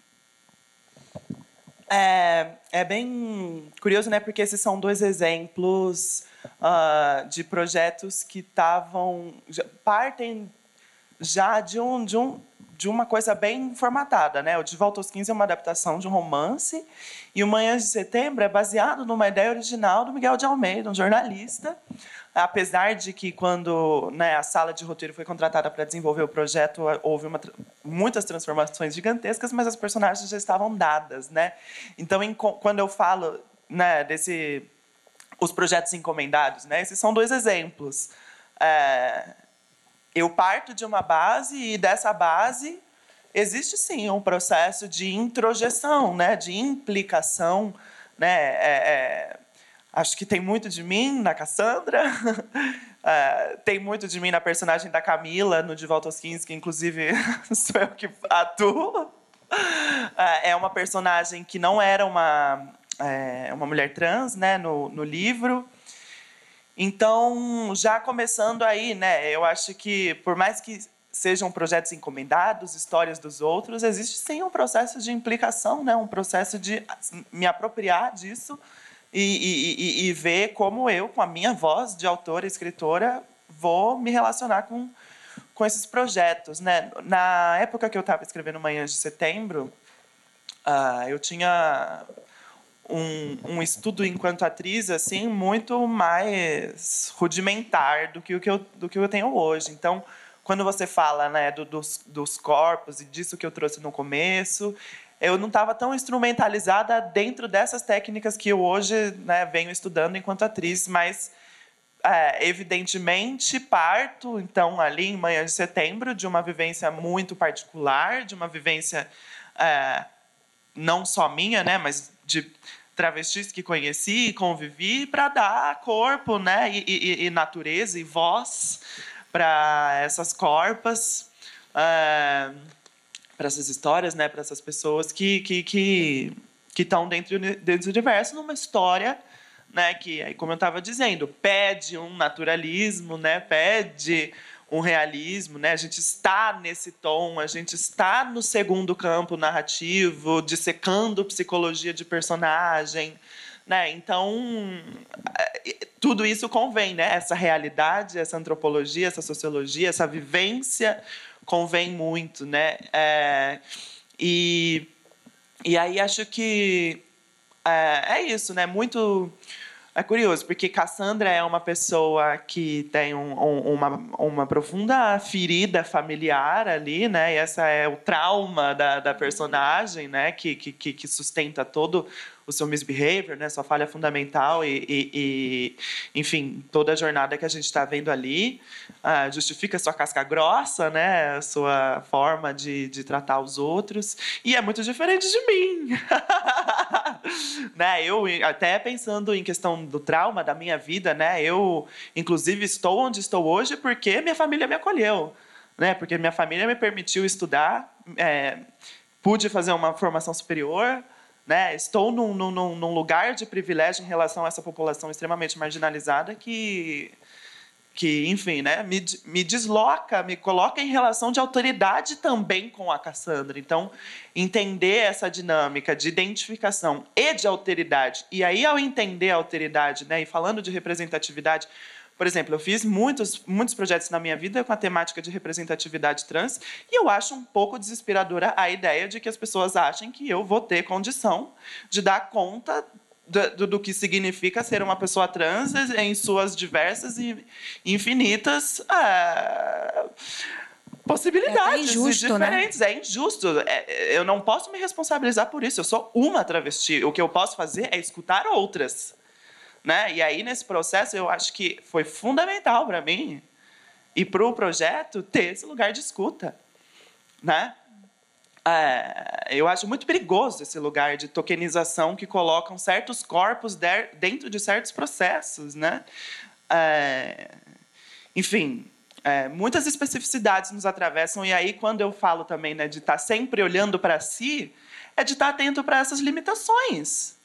É, é bem curioso, né? Porque esses são dois exemplos uh, de projetos que estavam partem já de, um, de, um, de uma coisa bem formatada. Né? O De Volta aos 15 é uma adaptação de um romance, e o Manhã de Setembro é baseado numa ideia original do Miguel de Almeida, um jornalista. Apesar de que, quando né, a sala de roteiro foi contratada para desenvolver o projeto, houve uma, muitas transformações gigantescas, mas as personagens já estavam dadas. Né? Então, em, quando eu falo né, desse os projetos encomendados, né, esses são dois exemplos. É, eu parto de uma base e dessa base existe sim um processo de introjeção, né, de implicação, né, é, é, acho que tem muito de mim na Cassandra, é, tem muito de mim na personagem da Camila no De Volta aos 15, que inclusive sou eu que atuo. É, é uma personagem que não era uma, é, uma mulher trans, né, no, no livro, então, já começando aí, né, eu acho que por mais que sejam projetos encomendados, histórias dos outros, existe sim um processo de implicação, né, um processo de me apropriar disso e, e, e, e ver como eu, com a minha voz de autora escritora, vou me relacionar com, com esses projetos. Né? Na época que eu estava escrevendo Manhãs de Setembro, uh, eu tinha um, um estudo enquanto atriz assim muito mais rudimentar do que o que eu, do que eu tenho hoje. Então, quando você fala né, do, dos, dos corpos e disso que eu trouxe no começo, eu não estava tão instrumentalizada dentro dessas técnicas que eu hoje né, venho estudando enquanto atriz, mas é, evidentemente parto então ali em manhã de setembro de uma vivência muito particular, de uma vivência é, não só minha, né, mas de travestis que conheci e convivi para dar corpo, né, e, e, e, natureza e voz para essas corpas, é, para essas histórias, né, para essas pessoas que que que que estão dentro dentro do universo numa história né, que como eu estava dizendo, pede um naturalismo, né, pede um realismo, né? A gente está nesse tom, a gente está no segundo campo narrativo, dissecando psicologia de personagem, né? Então, é, tudo isso convém, né? Essa realidade, essa antropologia, essa sociologia, essa vivência convém muito, né? É, e, e aí acho que é, é isso, né? Muito é curioso, porque Cassandra é uma pessoa que tem um, um, uma, uma profunda ferida familiar ali, né? E essa é o trauma da, da personagem, né? Que, que, que sustenta todo o seu misbehavior, né, sua falha fundamental e, e, e enfim, toda a jornada que a gente está vendo ali uh, justifica sua casca grossa, né, sua forma de, de tratar os outros e é muito diferente de mim, né? Eu até pensando em questão do trauma da minha vida, né? Eu inclusive estou onde estou hoje porque minha família me acolheu, né? Porque minha família me permitiu estudar. É, pude fazer uma formação superior, né? Estou num, num, num, lugar de privilégio em relação a essa população extremamente marginalizada que, que enfim, né? me, me desloca, me coloca em relação de autoridade também com a Cassandra. Então, entender essa dinâmica de identificação e de alteridade, e aí, ao entender a alteridade, né? e falando de representatividade, por exemplo, eu fiz muitos, muitos projetos na minha vida com a temática de representatividade trans e eu acho um pouco desesperadora a ideia de que as pessoas achem que eu vou ter condição de dar conta do, do, que significa ser uma pessoa trans em suas diversas e infinitas é, possibilidades é, é injusto, né? diferentes. Né? É injusto. É, eu não posso me responsabilizar por isso. Eu sou uma travesti. O que eu posso fazer é escutar outras. Né? E aí, nesse processo, eu acho que foi fundamental para mim e para o projeto ter esse lugar de escuta. Né? É, eu acho muito perigoso esse lugar de tokenização que colocam certos corpos dentro de certos processos. Né? É, enfim, é, muitas especificidades nos atravessam, e aí, quando eu falo também né, de estar tá sempre olhando para si, é de estar tá atento para essas limitações.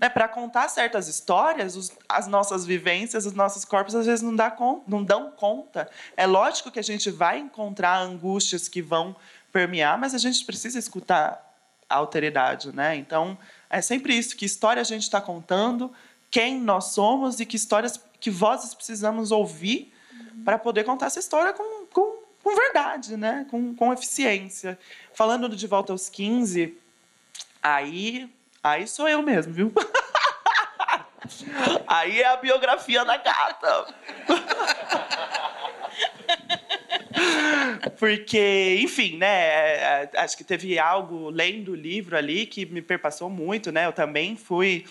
Né, para contar certas histórias, os, as nossas vivências, os nossos corpos às vezes não, dá con, não dão conta. É lógico que a gente vai encontrar angústias que vão permear, mas a gente precisa escutar a alteridade, né? Então é sempre isso: que história a gente está contando, quem nós somos e que histórias, que vozes precisamos ouvir para poder contar essa história com, com, com verdade, né? Com, com eficiência. Falando de volta aos 15, aí Aí sou eu mesmo, viu? Aí é a biografia da gata. Porque, enfim, né? É, é, acho que teve algo lendo o livro ali que me perpassou muito, né? Eu também fui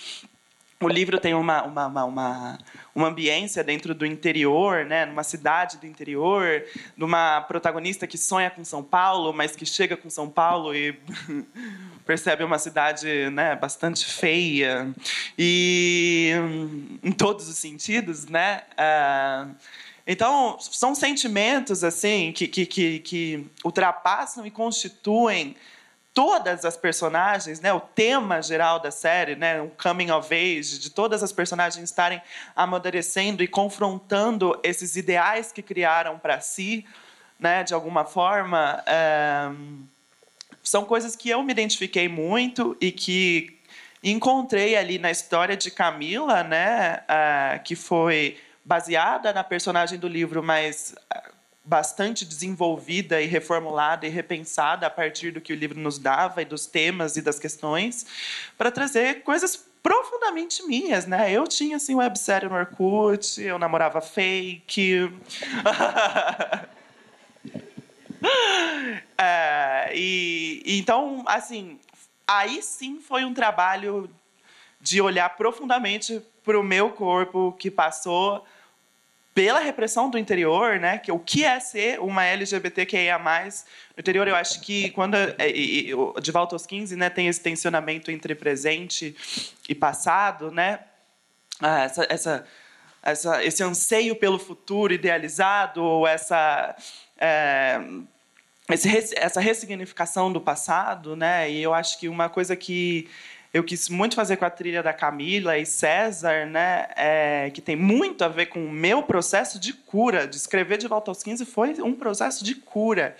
o livro tem uma, uma, uma, uma, uma ambiência dentro do interior, né, numa cidade do interior, numa protagonista que sonha com São Paulo, mas que chega com São Paulo e percebe uma cidade né, bastante feia e em todos os sentidos, né? Ah, então são sentimentos assim que, que, que, que ultrapassam e constituem todas as personagens, né, o tema geral da série, né, um coming of age, de todas as personagens estarem amadurecendo e confrontando esses ideais que criaram para si, né, de alguma forma, é, são coisas que eu me identifiquei muito e que encontrei ali na história de Camila, né, é, que foi baseada na personagem do livro, mas bastante desenvolvida e reformulada e repensada a partir do que o livro nos dava e dos temas e das questões, para trazer coisas profundamente minhas, né? Eu tinha assim websérie no Orkut, eu namorava fake. é, e então, assim, aí sim foi um trabalho de olhar profundamente para o meu corpo que passou pela repressão do interior, né? Que o que é ser uma LGBTQIA+, no interior eu acho que quando de volta aos 15, né, tem esse tensionamento entre presente e passado, né? Ah, essa, essa, essa, esse anseio pelo futuro idealizado, ou essa é, esse, essa ressignificação do passado, né? E eu acho que uma coisa que eu quis muito fazer com a trilha da Camila e César, né, é, que tem muito a ver com o meu processo de cura. De escrever de volta aos 15 foi um processo de cura,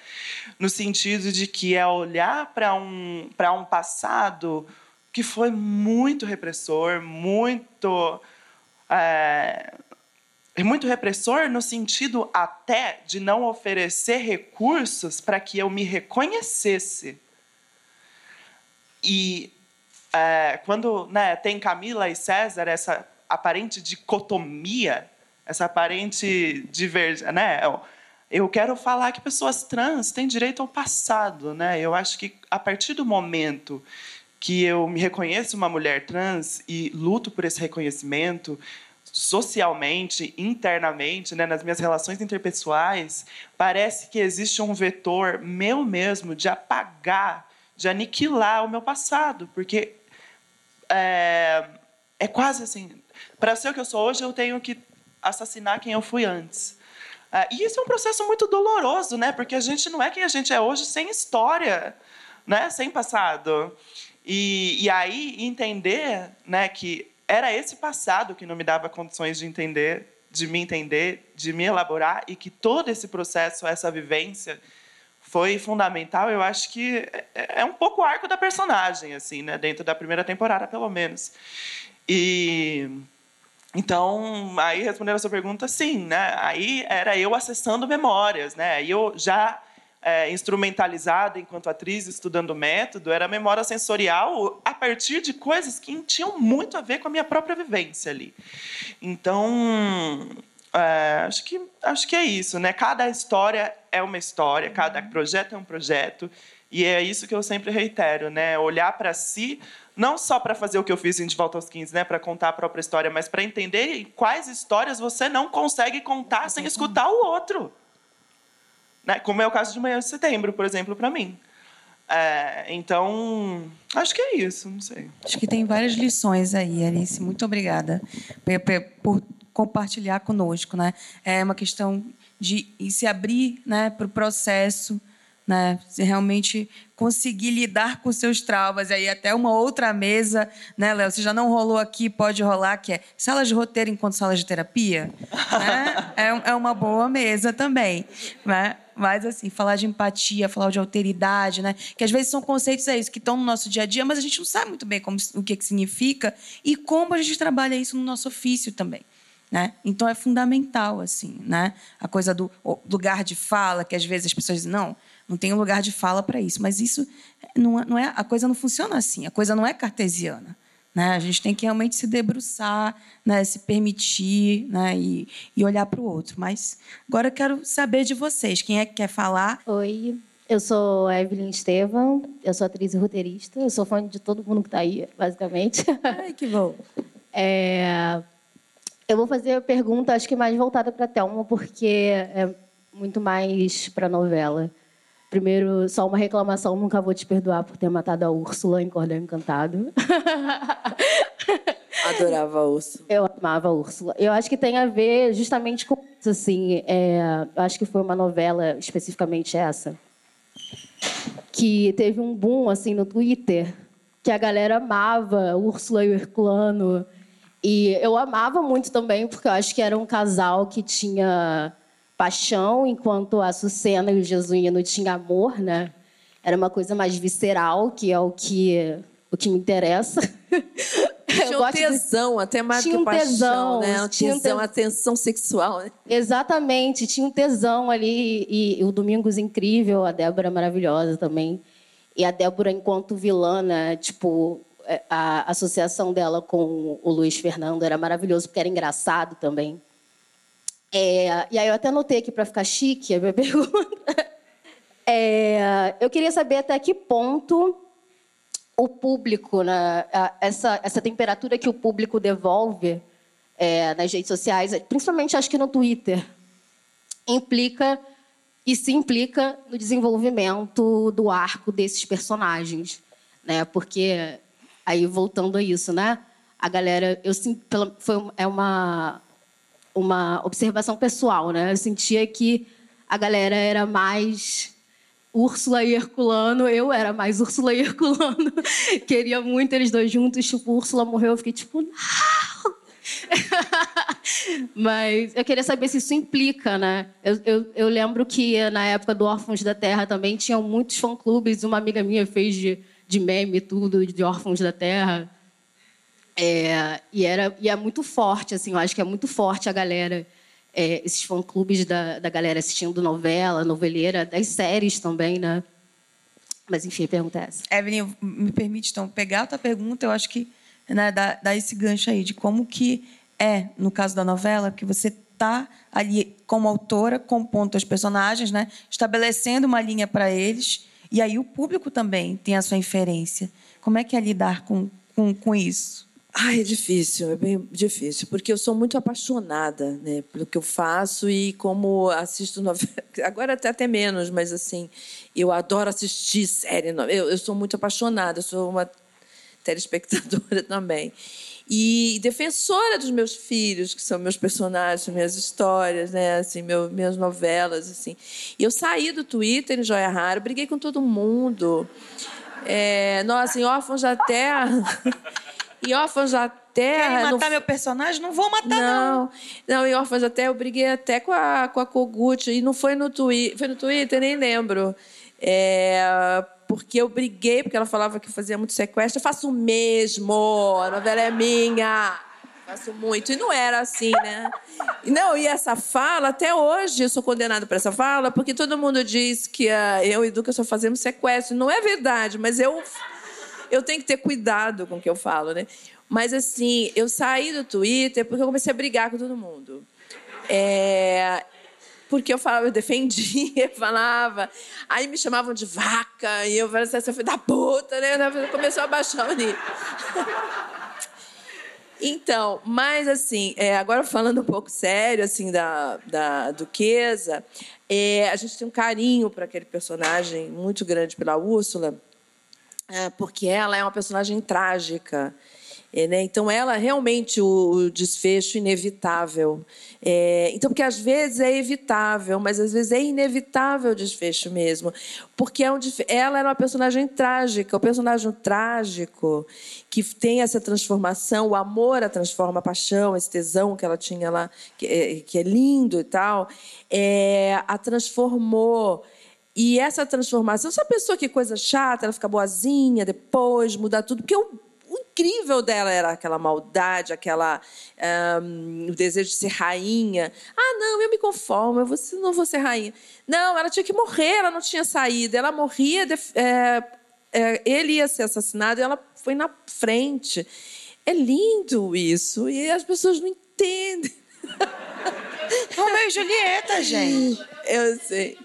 no sentido de que é olhar para um, um passado que foi muito repressor, muito. É, muito repressor no sentido até de não oferecer recursos para que eu me reconhecesse. E é, quando né, tem Camila e César, essa aparente dicotomia, essa aparente divergência, né? Eu quero falar que pessoas trans têm direito ao passado, né? Eu acho que a partir do momento que eu me reconheço uma mulher trans e luto por esse reconhecimento socialmente, internamente, né, nas minhas relações interpessoais, parece que existe um vetor meu mesmo de apagar, de aniquilar o meu passado, porque é, é quase assim. Para ser o que eu sou hoje, eu tenho que assassinar quem eu fui antes. É, e isso é um processo muito doloroso, né? Porque a gente não é quem a gente é hoje sem história, né? Sem passado. E, e aí entender, né, que era esse passado que não me dava condições de entender, de me entender, de me elaborar e que todo esse processo, essa vivência foi fundamental. Eu acho que é, é um pouco o arco da personagem, assim, né? Dentro da primeira temporada, pelo menos. E então, aí respondendo a sua pergunta, sim, né? Aí era eu acessando memórias, né? Eu já é, instrumentalizada enquanto atriz, estudando método, era memória sensorial a partir de coisas que tinham muito a ver com a minha própria vivência ali. Então, é, acho, que, acho que é isso, né? Cada história é uma história, cada uhum. projeto é um projeto, e é isso que eu sempre reitero, né? Olhar para si, não só para fazer o que eu fiz em De Volta aos 15, né? Para contar a própria história, mas para entender quais histórias você não consegue contar sem escutar o outro. Né? Como é o caso de Manhã de Setembro, por exemplo, para mim. É, então, acho que é isso, não sei. Acho que tem várias lições aí, Alice. Muito obrigada por compartilhar conosco, né? É uma questão de se abrir, né, para o processo, né? Se realmente conseguir lidar com seus traumas, e aí até uma outra mesa, né, Léo? Se já não rolou aqui, pode rolar, que é sala de roteiro enquanto sala de terapia, né? é, é uma boa mesa também, né? Mas, assim, falar de empatia, falar de alteridade, né? Que às vezes são conceitos é isso, que estão no nosso dia a dia, mas a gente não sabe muito bem como, o que, que significa e como a gente trabalha isso no nosso ofício também. Né? Então é fundamental assim, né? A coisa do lugar de fala, que às vezes as pessoas dizem não, não tem um lugar de fala para isso, mas isso não, é, não é a coisa não funciona assim, a coisa não é cartesiana. Né? A gente tem que realmente se debruçar, né? se permitir né? e, e olhar para o outro. Mas agora eu quero saber de vocês. Quem é que quer falar? Oi, eu sou a Evelyn Estevam, eu sou atriz e roteirista. Eu sou fã de todo mundo que está aí, basicamente. Ai, que bom. É, eu vou fazer a pergunta, acho que mais voltada para a Thelma, porque é muito mais para a novela. Primeiro, só uma reclamação, nunca vou te perdoar por ter matado a Úrsula em Cordel Encantado. Adorava a Úrsula. Eu amava a Úrsula. Eu acho que tem a ver justamente com isso, assim. É, eu acho que foi uma novela, especificamente essa, que teve um boom, assim, no Twitter, que a galera amava Úrsula e o Herculano. E eu amava muito também, porque eu acho que era um casal que tinha paixão, enquanto a Sucena e o Jesuíno tinham amor, né? Era uma coisa mais visceral, que é o que, o que me interessa. Tinha um tesão, de... até mais tinha que um paixão, tesão, né? Um tinha tesão, um tensão sexual, né? Exatamente, tinha um tesão ali. E, e o Domingos incrível, a Débora maravilhosa também. E a Débora, enquanto vilã, né? Tipo, a associação dela com o Luiz Fernando era maravilhoso, porque era engraçado também. É, e aí eu até anotei aqui para ficar chique a minha pergunta. É, eu queria saber até que ponto o público, né, essa, essa temperatura que o público devolve é, nas redes sociais, principalmente acho que no Twitter, implica e se implica no desenvolvimento do arco desses personagens, né? Porque aí voltando a isso, né? A galera, eu foi é uma uma observação pessoal, né? Eu sentia que a galera era mais Úrsula e Herculano, eu era mais Úrsula e Herculano. Queria muito eles dois juntos, tipo, Úrsula morreu, eu fiquei tipo, não! Mas eu queria saber se isso implica, né? Eu, eu, eu, lembro que na época do Órfãos da Terra também tinham muitos fã-clubes. Uma amiga minha fez de, de meme tudo, de Órfãos da Terra. É, e, era, e é muito forte, assim, eu acho que é muito forte a galera, é, esses fã-clubes da, da galera assistindo novela, noveleira, das séries também, né? Mas, enfim, pergunta é essa. Evelyn, me permite, então, pegar a tua pergunta, eu acho que né, dá, dá esse gancho aí de como que é, no caso da novela, que você está ali como autora, compondo os personagens, né, estabelecendo uma linha para eles, e aí o público também tem a sua inferência. Como é que é lidar com, com, com isso? Ai, é difícil, é bem difícil, porque eu sou muito apaixonada né, pelo que eu faço e como assisto novela. Agora até, até menos, mas assim, eu adoro assistir série. Eu, eu sou muito apaixonada, sou uma telespectadora também. E defensora dos meus filhos, que são meus personagens, minhas histórias, né? assim, meu, minhas novelas. assim. E eu saí do Twitter em Joia Rara, briguei com todo mundo. É, nossa, em Órfãos da Terra. em Órfãos da Terra. Querem matar meu personagem? Não vou matar, não. Não, não em Órfãos da Terra eu briguei até com a, com a Kogut. E não foi no Twitter. Foi no Twitter, nem lembro. É, porque eu briguei, porque ela falava que fazia muito sequestro. Eu faço o mesmo, a novela é minha. Faço muito. E não era assim, né? Não, e essa fala, até hoje eu sou condenada por essa fala, porque todo mundo diz que uh, eu e Duca só fazemos sequestro. Não é verdade, mas eu, eu tenho que ter cuidado com o que eu falo, né? Mas assim, eu saí do Twitter porque eu comecei a brigar com todo mundo. É, porque eu falava, eu defendia, falava. Aí me chamavam de vaca, e eu falava assim, essa foi da puta, né? Começou a baixar o nível. Então, mas assim, é, agora falando um pouco sério, assim, da, da Duquesa, é, a gente tem um carinho para aquele personagem muito grande pela Úrsula, é, porque ela é uma personagem trágica. É, né? Então, ela realmente o, o desfecho inevitável. É, então, porque às vezes é evitável, mas às vezes é inevitável o desfecho mesmo. Porque é um, ela era uma personagem trágica, o personagem trágico que tem essa transformação, o amor a transforma a paixão, esse tesão que ela tinha lá, que é, que é lindo e tal, é, a transformou. E essa transformação, essa pessoa que coisa chata, ela fica boazinha depois, muda tudo, porque o incrível dela era aquela maldade, aquela um, o desejo de ser rainha. Ah, não, eu me conformo, eu vou, não vou ser rainha. Não, ela tinha que morrer, ela não tinha saída. Ela morria, é, é, ele ia ser assassinado e ela foi na frente. É lindo isso e as pessoas não entendem. Romeu e Julieta, gente. Eu sei.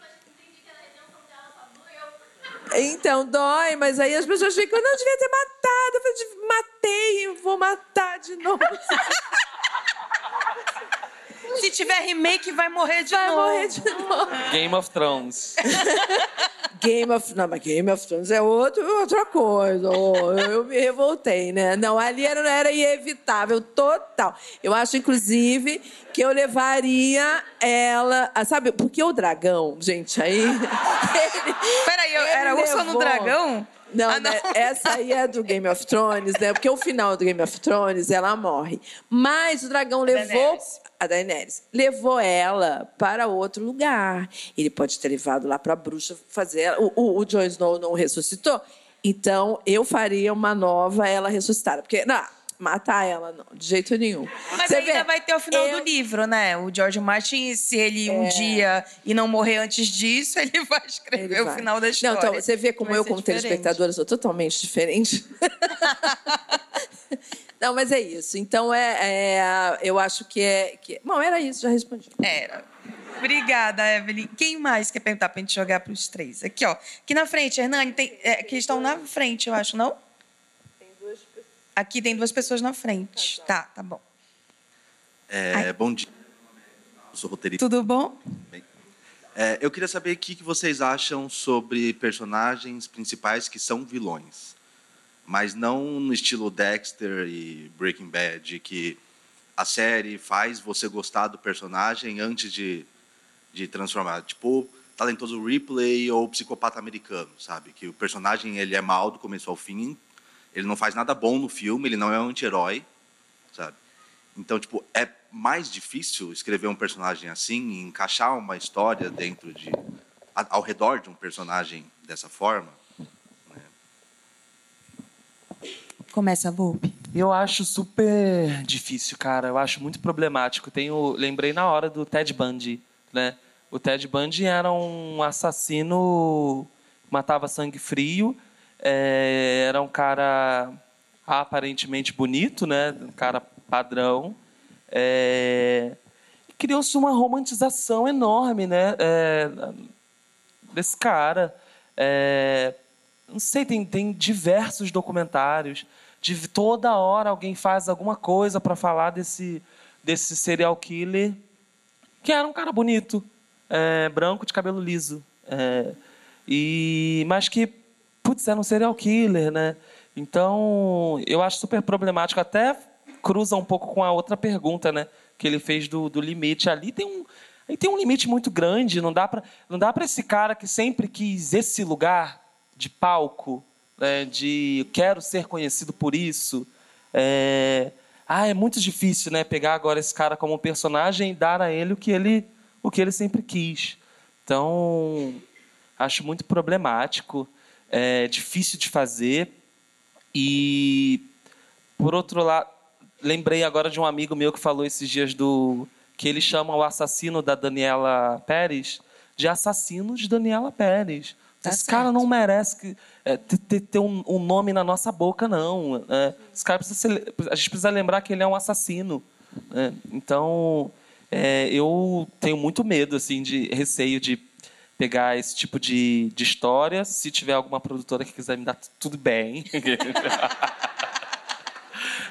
Então, dói, mas aí as pessoas ficam, não, devia ter matado. Eu falei, matei, vou matar de novo. Se tiver remake, vai morrer de vai novo. Vai morrer de novo. Game of Thrones. Game of... Não, mas Game of Thrones é outro, outra coisa. Oh, eu me revoltei, né? Não, ali era, era inevitável, total. Eu acho, inclusive, que eu levaria ela... Sabe, porque o dragão, gente, aí... Ele, Peraí, era Ursa no dragão? Não, ah, não. Né? essa aí é do Game of Thrones, né? Porque o final do Game of Thrones, ela morre. Mas o dragão levou... Daenerys a Daenerys, levou ela para outro lugar. Ele pode ter levado lá para a bruxa fazer. Ela. O, o, o Jon Snow não ressuscitou. Então, eu faria uma nova ela ressuscitada. Porque, não, matar ela, não, de jeito nenhum. Mas Você ainda vê, vai ter o final eu... do livro, né? O George Martin, se ele um é... dia e não morrer antes disso, ele vai escrever ele vai. o final da história. Não, então, você vê como eu, como diferente. telespectadora, sou totalmente diferente. Não, mas é isso. Então, é, é eu acho que é. Que... Bom, era isso, já respondi. Era. Obrigada, Evelyn. Quem mais quer perguntar para a gente jogar para os três? Aqui, ó. Aqui na frente, Hernani, tem, é, que estão na frente, eu acho, não? Tem duas pessoas. Aqui tem duas pessoas na frente. Tá, tá, tá bom. É, bom dia. Eu sou roteirista. Tudo bom? Bem. É, eu queria saber o que vocês acham sobre personagens principais que são vilões, mas não no estilo Dexter e Breaking Bad, que a série faz você gostar do personagem antes de, de transformar. Tipo, talentoso Ripley ou psicopata americano, sabe? Que o personagem ele é mal do começo ao fim, ele não faz nada bom no filme, ele não é um anti-herói, sabe? Então, tipo, é mais difícil escrever um personagem assim e encaixar uma história dentro de ao redor de um personagem dessa forma. Né? Começa a Volpe. Eu acho super difícil, cara. Eu acho muito problemático. Tenho, lembrei na hora do Ted Bundy, né? O Ted Bundy era um assassino, matava sangue frio, é, era um cara aparentemente bonito, né? Um cara padrão. É, Criou-se uma romantização enorme, né? É, desse cara. É, não sei, tem, tem diversos documentários. De toda hora alguém faz alguma coisa para falar desse, desse serial killer, que era um cara bonito, é, branco de cabelo liso. É, e, mas que, putz, era um serial killer, né? Então, eu acho super problemático. Até cruza um pouco com a outra pergunta, né? Que ele fez do, do limite. Ali tem um, aí tem um limite muito grande. Não dá para não dá para esse cara que sempre quis esse lugar de palco, né, de quero ser conhecido por isso. É, ah, é muito difícil, né? Pegar agora esse cara como personagem e dar a ele o que ele o que ele sempre quis. Então, acho muito problemático, é difícil de fazer. E, por outro lado, lembrei agora de um amigo meu que falou esses dias do que ele chama o assassino da Daniela Pérez de assassino de Daniela Pérez. Tá Esse certo. cara não merece que, é, ter, ter um, um, nome na nossa boca, não. É, esse cara precisa ser, a gente precisa lembrar que ele é um assassino. É, então, é, eu tenho muito medo, assim, de receio de pegar esse tipo de, de história. Se tiver alguma produtora que quiser me dar tudo bem.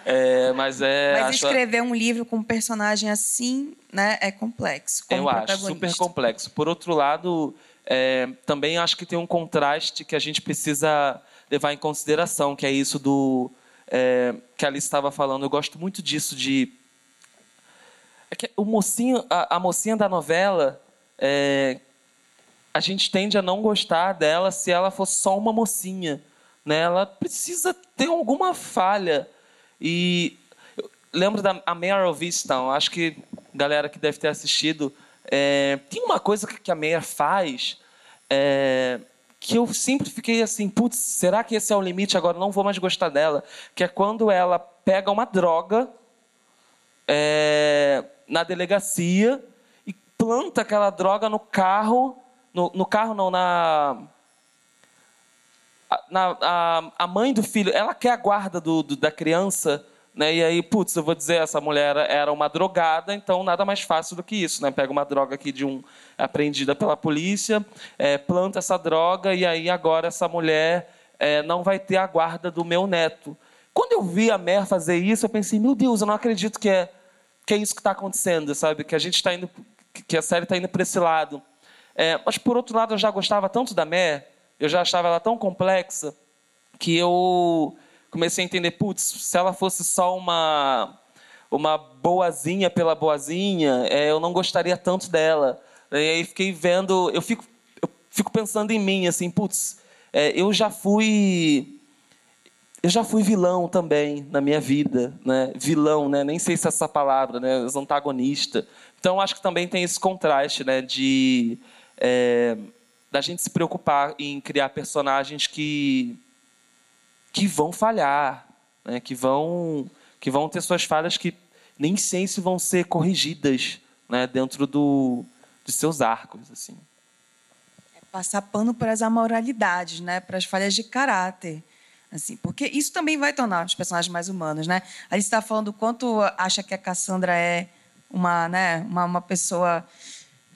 é, mas é. Mas acho... escrever um livro com um personagem assim, né, é complexo. eu acho super complexo. Por outro lado, é, também acho que tem um contraste que a gente precisa levar em consideração, que é isso do é, que a Alice estava falando. Eu gosto muito disso de é que o mocinho, a, a mocinha da novela, é, a gente tende a não gostar dela se ela for só uma mocinha. Né? Ela precisa ter alguma falha. E lembro da a Mare of acho que galera que deve ter assistido, é, tem uma coisa que a Mare faz é, que eu sempre fiquei assim, putz, será que esse é o limite? Agora não vou mais gostar dela. Que é quando ela pega uma droga é, na delegacia e planta aquela droga no carro, no, no carro não, na, na a, a, mãe do filho, ela quer a guarda do, do, da criança, né? E aí, putz, eu vou dizer, essa mulher era uma drogada, então nada mais fácil do que isso, né? Pega uma droga aqui de um apreendida pela polícia, é, planta essa droga e aí agora essa mulher é, não vai ter a guarda do meu neto. Quando eu vi a Mer fazer isso, eu pensei, meu Deus, eu não acredito que é que é isso que está acontecendo, sabe? Que a gente está indo, que a série está indo para esse lado. É, mas por outro lado, eu já gostava tanto da Mer, eu já achava ela tão complexa que eu comecei a entender, putz, se ela fosse só uma uma boazinha pela boazinha, é, eu não gostaria tanto dela. E aí fiquei vendo, eu fico, eu fico pensando em mim, assim, putz, é, eu já fui eu já fui vilão também na minha vida, né? Vilão, né? Nem sei se é essa palavra, né? Antagonista. Então acho que também tem esse contraste, né? De é, da gente se preocupar em criar personagens que que vão falhar, né? Que vão que vão ter suas falhas que nem sei se vão ser corrigidas, né? Dentro do de seus arcos, assim. É passar pano para as amoralidades, né? Para as falhas de caráter assim, porque isso também vai tornar os personagens mais humanos, né? A gente está falando o quanto acha que a Cassandra é uma, né, uma, uma pessoa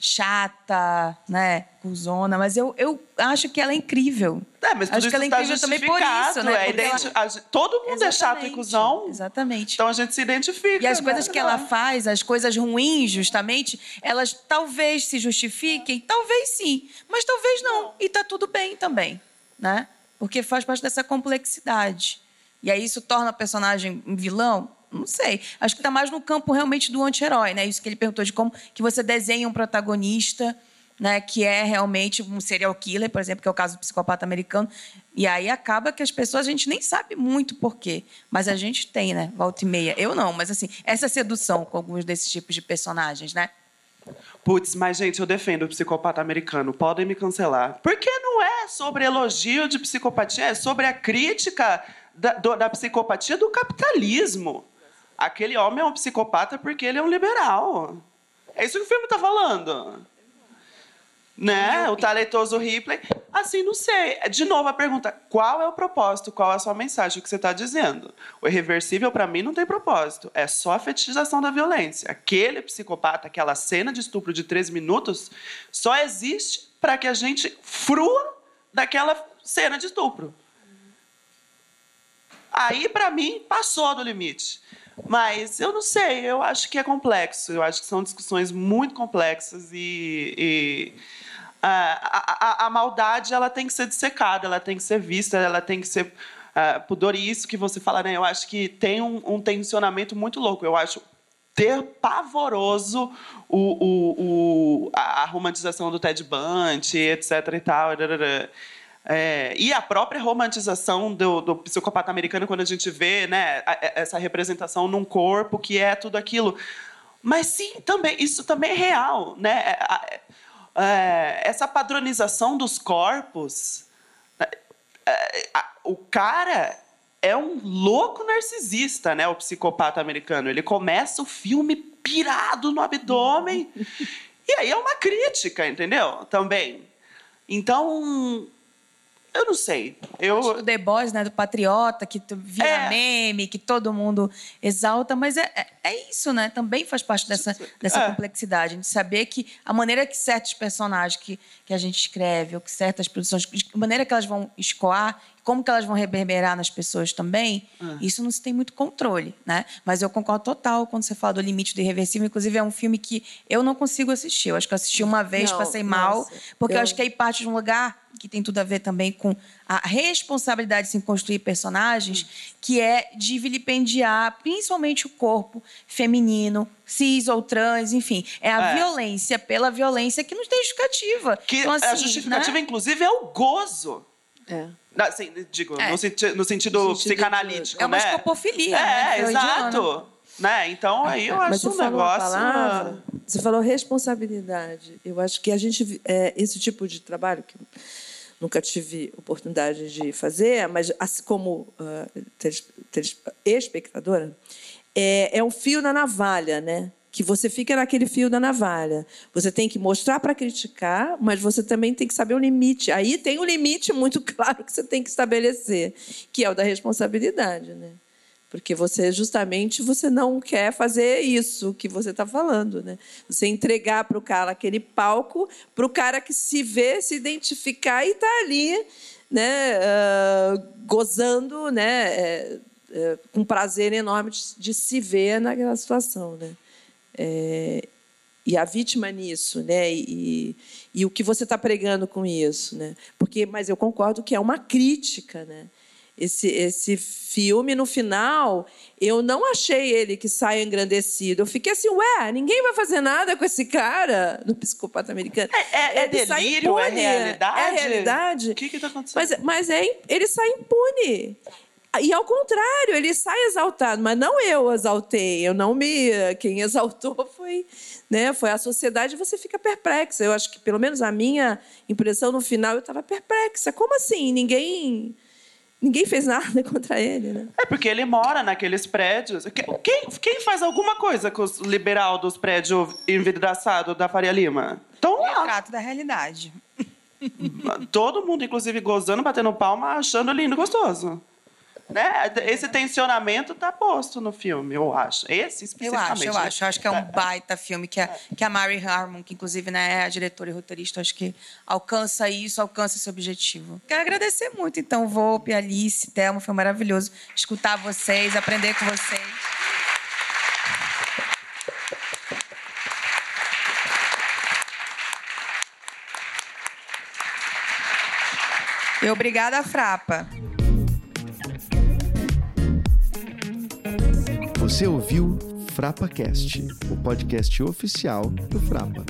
chata, né, cuzona, mas eu, eu acho que ela é incrível. É, mas tudo acho que ela é tá incrível também por isso, né? é ela- identi- a gente- todo mundo é chato e cuzão. Exatamente. Então a gente se identifica. E as né? coisas que ela faz, as coisas ruins, justamente, elas talvez se justifiquem, talvez sim, mas talvez não. E tá tudo bem também, né? Porque faz parte dessa complexidade. E aí isso torna a personagem um vilão? Não sei. Acho que tá mais no campo realmente do anti-herói, né? Isso que ele perguntou de como que você desenha um protagonista, né, que é realmente um serial killer, por exemplo, que é o caso do psicopata americano. E aí acaba que as pessoas a gente nem sabe muito por quê, mas a gente tem, né, volta e meia. Eu não, mas assim, essa sedução com alguns desses tipos de personagens, né? Putz, mas gente, eu defendo o psicopata americano. Podem me cancelar. Porque não é sobre elogio de psicopatia, é sobre a crítica da, do- da psicopatia do capitalismo. Aquele homem é um psicopata porque ele é um liberal. É isso que o filme está falando. Né? O talentoso Ripley. Assim, não sei. De novo a pergunta: qual é o propósito? Qual é a sua mensagem? O que você está dizendo? O irreversível, para mim, não tem propósito. É só a fetichização da violência. Aquele psicopata, aquela cena de estupro de três minutos, só existe para que a gente frua daquela cena de estupro. Aí, para mim, passou do limite. Mas eu não sei, eu acho que é complexo. Eu acho que são discussões muito complexas e. e, ah, a, a- a maldade ela tem que ser dissecada, ela tem que ser vista, ela tem que ser ah, pudor. E isso que você fala, né? Eu acho que tem um, um tensionamento muito louco. Eu acho ter pavoroso o, o, o- a, a romantização do Ted Bundy, etc. e tal. darará. É, e a própria romantização do, do psicopata americano, quando a gente vê né, a- a- essa representação num corpo que é tudo aquilo. Mas sim, também isso também é real. Né? É, a- é, essa padronização dos corpos. é, a- o cara é um louco narcisista, né? O psicopata americano. Ele começa o filme pirado no abdômen. e aí é uma crítica, entendeu? Também. Então, eu não sei. Eu, O The Boys, né, do Patriota, que vira É. meme, que todo mundo exalta, mas é, é, é isso, né? Também faz parte dessa, dessa É. complexidade, de saber que a maneira que certos personagens que, que a gente escreve, ou que certas produções, a maneira que elas vão escoar, como que elas vão reverberar nas pessoas também, É. isso não se tem muito controle, né? Mas eu concordo total quando você fala do limite do irreversível. Inclusive, é um filme que eu não consigo assistir. Eu acho que eu assisti uma vez, Não, passei mal, nossa, porque eu eu- acho que aí parte de um lugar que tem tudo a ver também com a responsabilidade de se construir personagens, que é de vilipendiar principalmente o corpo feminino, cis ou trans, enfim. É a É. violência pela violência que não tem justificativa. que então, assim, a justificativa, né? inclusive, é o gozo. É. Assim, digo, É. no, senti- no sentido No sentido psicanalítico, É uma né? escopofilia, É, né, exato. Né? Então, aí eu acho um negócio... palavra, você falou responsabilidade. Eu acho que a gente é, esse tipo de trabalho que nunca tive oportunidade de fazer, mas assim como teles- espectadora, é, é um fio na navalha, né? Que você fica naquele fio da navalha. Você tem que mostrar para criticar, mas você também tem que saber o limite. Aí tem um limite muito claro que você tem que estabelecer, que é o da responsabilidade, né? Porque você justamente você não quer fazer isso que você está falando, né? Você entregar para o cara aquele palco, para o cara que se vê, se identificar e está ali, né? ah, gozando, né? é, é, com prazer enorme de, de se ver naquela situação, né? É, e a vítima nisso, né? E, e o que você está pregando com isso, né? Porque, mas eu concordo que é uma crítica, né? Esse, esse filme, no final, eu não achei ele que saia engrandecido. Eu fiquei assim, ué, ninguém vai fazer nada com esse cara no psicopata americano. É, é sai delírio? É impune. realidade? É realidade. O que está acontecendo? Mas, mas é, ele sai impune. E ao contrário, ele sai exaltado, mas não eu exaltei, eu não me. Quem exaltou foi, né, foi a sociedade, você fica perplexa. Eu acho que, pelo menos a minha impressão no final, eu estava perplexa. Como assim? Ninguém. Ninguém fez nada contra ele, né? É porque ele mora naqueles prédios. Que- Quem, quem faz alguma coisa com os liberal dos prédios envidraçados da Faria Lima? Estão lá. Retrato da realidade. Todo mundo, inclusive, gozando, batendo palma, achando lindo e gostoso. Né? Esse tensionamento tá posto no filme, eu acho. Esse Eu especificamente. acho, eu né? acho. Eu acho que é um baita filme que a, que a Mary Harmon, que inclusive né, é a diretora e roteirista, acho que alcança isso, alcança esse objetivo. Quero agradecer muito, então, Volpe, Alice, Thelma, foi maravilhoso escutar vocês, aprender com vocês. E obrigada, Frapa. Você ouviu FrapaCast, o podcast oficial do Frapa.